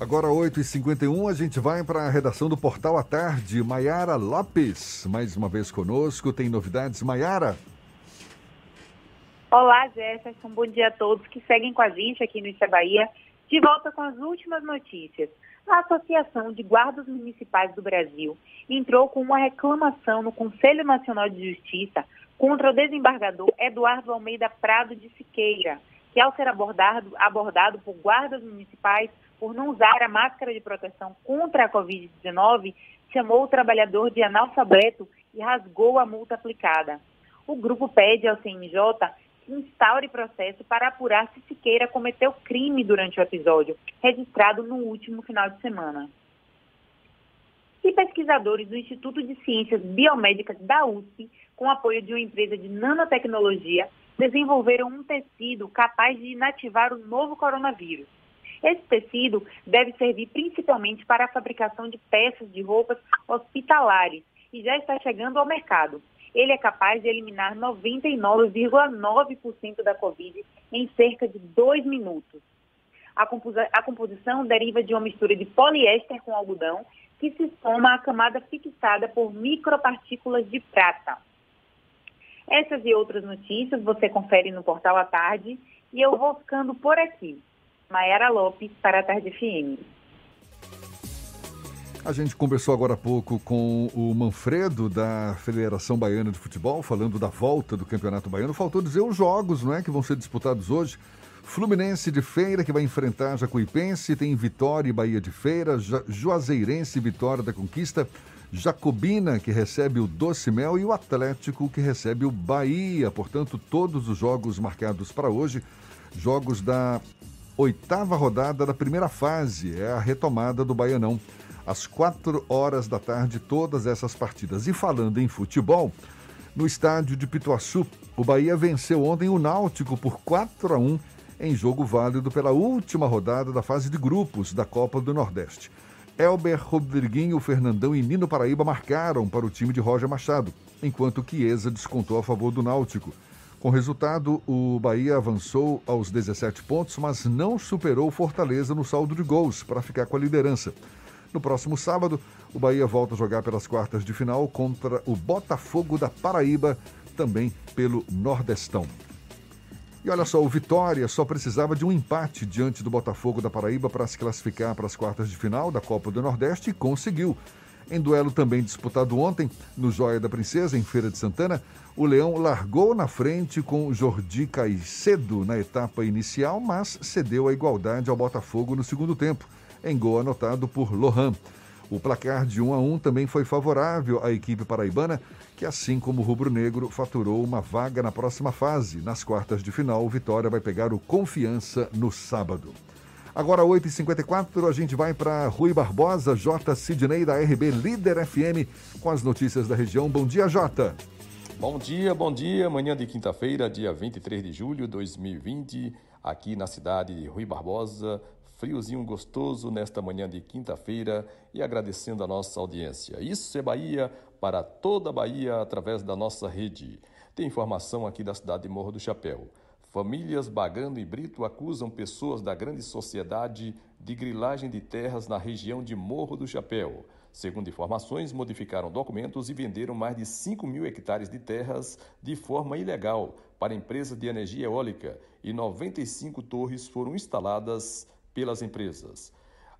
Agora 8h51, a gente vai para a redação do Portal à Tarde. Maiara Lopes, mais uma vez conosco. Tem novidades, Maiara? Olá, Jefferson. Bom dia a todos que seguem com a gente aqui no é Bahia. De volta com as últimas notícias. A Associação de Guardas Municipais do Brasil entrou com uma reclamação no Conselho Nacional de Justiça contra o desembargador Eduardo Almeida Prado de Siqueira, que ao ser abordado, abordado por guardas municipais por não usar a máscara de proteção contra a Covid-19, chamou o trabalhador de analfabeto e rasgou a multa aplicada. O grupo pede ao CNJ que instaure processo para apurar se Siqueira cometeu crime durante o episódio, registrado no último final de semana. E pesquisadores do Instituto de Ciências Biomédicas da USP, com apoio de uma empresa de nanotecnologia, desenvolveram um tecido capaz de inativar o novo coronavírus. Esse tecido deve servir principalmente para a fabricação de peças de roupas hospitalares e já está chegando ao mercado. Ele é capaz de eliminar 99,9% da Covid em cerca de dois minutos. A, a composição deriva de uma mistura de poliéster com algodão que se soma à camada fixada por micropartículas de prata. Essas e outras notícias você confere no portal à tarde e eu vou ficando por aqui. Maera Lopes, para a Tarde FM. A gente conversou agora há pouco com o Manfredo da Federação Baiana de Futebol, falando da volta do Campeonato Baiano. Faltou dizer os jogos, não é, que vão ser disputados hoje. Fluminense de Feira, que vai enfrentar Jacuipense, tem Vitória e Bahia de Feira, Juazeirense e Vitória da Conquista, Jacobina, que recebe o Doce Mel, e o Atlético, que recebe o Bahia. Portanto, todos os jogos marcados para hoje, jogos da oitava rodada da primeira fase, é a retomada do Baianão. Às quatro horas da tarde, todas essas partidas. E falando em futebol, no estádio de Pituaçu, o Bahia venceu ontem o Náutico por 4 a 1 em jogo válido pela última rodada da fase de grupos da Copa do Nordeste. Elber, Rodriguinho, Fernandão e Nino Paraíba marcaram para o time de Roger Machado, enquanto Chiesa descontou a favor do Náutico. Com resultado, o Bahia avançou aos 17 pontos, mas não superou Fortaleza no saldo de gols para ficar com a liderança. No próximo sábado, o Bahia volta a jogar pelas quartas de final contra o Botafogo da Paraíba, também pelo Nordestão. E olha só, o Vitória só precisava de um empate diante do Botafogo da Paraíba para se classificar para as quartas de final da Copa do Nordeste e conseguiu. Em duelo também disputado ontem, no Joia da Princesa, em Feira de Santana, o Leão largou na frente com Jordi Caicedo na etapa inicial, mas cedeu a igualdade ao Botafogo no segundo tempo, em gol anotado por Lohan. O placar de 1 a 1 também foi favorável à equipe paraibana, que assim como o rubro-negro faturou uma vaga na próxima fase. Nas quartas de final, o Vitória vai pegar o Confiança no sábado. Agora, 8h54, a gente vai para Rui Barbosa, J. Sidney, da RB Líder FM, com as notícias da região. Bom dia, Jota. Bom dia, bom dia. Manhã de quinta-feira, dia 23 de julho de 2020, aqui na cidade de Rui Barbosa. Friozinho gostoso nesta manhã de quinta-feira e agradecendo a nossa audiência. Isso é Bahia para toda a Bahia através da nossa rede. Tem informação aqui da cidade de Morro do Chapéu. Famílias Bagando e Brito acusam pessoas da grande sociedade de grilagem de terras na região de Morro do Chapéu. Segundo informações, modificaram documentos e venderam mais de 5 mil hectares de terras de forma ilegal para empresas de energia eólica e 95 torres foram instaladas pelas empresas.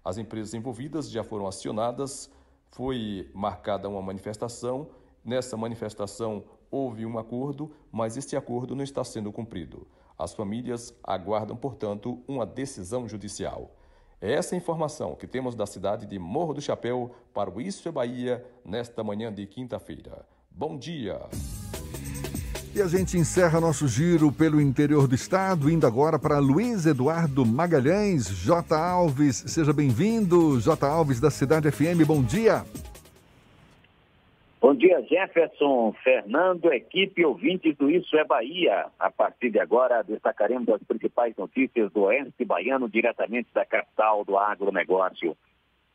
As empresas envolvidas já foram acionadas, foi marcada uma manifestação. Nessa manifestação houve um acordo, mas este acordo não está sendo cumprido. As famílias aguardam, portanto, uma decisão judicial. É essa informação que temos da cidade de Morro do Chapéu para o Isso é Bahia nesta manhã de quinta-feira. Bom dia! E a gente encerra nosso giro pelo interior do estado, indo agora para Luiz Eduardo Magalhães, J. Alves. Seja bem-vindo, J. Alves da Cidade FM. Bom dia! Bom dia, Jefferson, Fernando, equipe ouvintes do Isso é Bahia. A partir de agora, destacaremos as principais notícias do Oeste Baiano, diretamente da capital do agronegócio.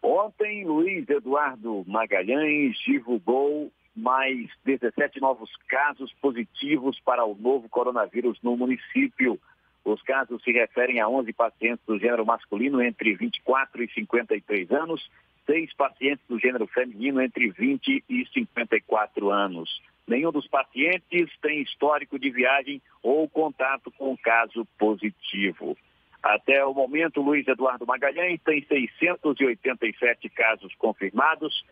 Ontem, Luiz Eduardo Magalhães divulgou mais 17 novos casos positivos para o novo coronavírus no município. Os casos se referem a 11 pacientes do gênero masculino entre 24 e 53 anos seis pacientes do gênero feminino entre 20 e 54 anos. Nenhum dos pacientes tem histórico de viagem ou contato com caso positivo. Até o momento, Luiz Eduardo Magalhães tem 687 casos confirmados,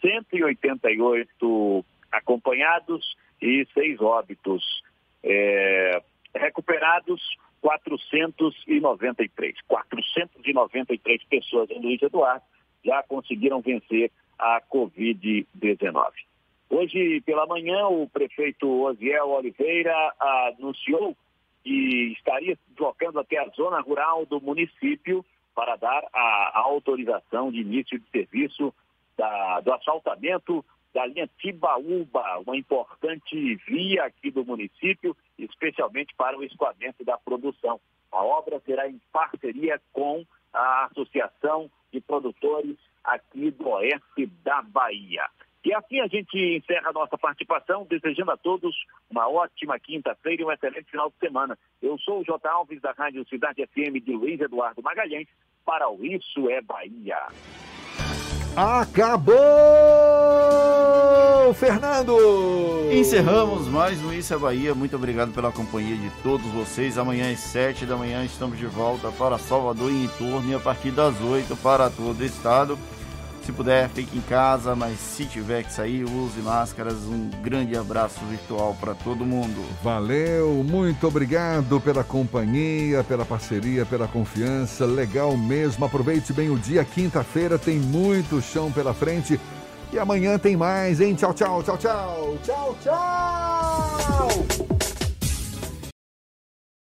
188 acompanhados e seis óbitos. É, recuperados, 493. 493 pessoas em Luiz Eduardo já conseguiram vencer a Covid-19. Hoje pela manhã, o prefeito Osiel Oliveira anunciou que estaria deslocando até a zona rural do município para dar a, autorização de início de serviço da, do asfaltamento da linha Tibaúba, uma importante via aqui do município, especialmente para o escoamento da produção. A obra será em parceria com a Associação de Produtores aqui do oeste da Bahia. E assim a gente encerra a nossa participação, desejando a todos uma ótima quinta-feira e um excelente final de semana. Eu sou o J. Alves, da Rádio Cidade FM de Luiz Eduardo Magalhães, para o Isso é Bahia. Acabou, Fernando! Encerramos mais um Isso é Bahia. Muito obrigado pela companhia de todos vocês. Amanhã às sete da manhã estamos de volta para Salvador e em torno e a partir das oito para todo o estado. Se puder, fique em casa, mas se tiver que sair, use máscaras. Um grande abraço virtual para todo mundo. Valeu, muito obrigado pela companhia, pela parceria, pela confiança. Legal mesmo. Aproveite bem o dia. Quinta-feira tem muito chão pela frente. E amanhã tem mais, hein? Tchau, tchau, tchau, tchau. Tchau, tchau.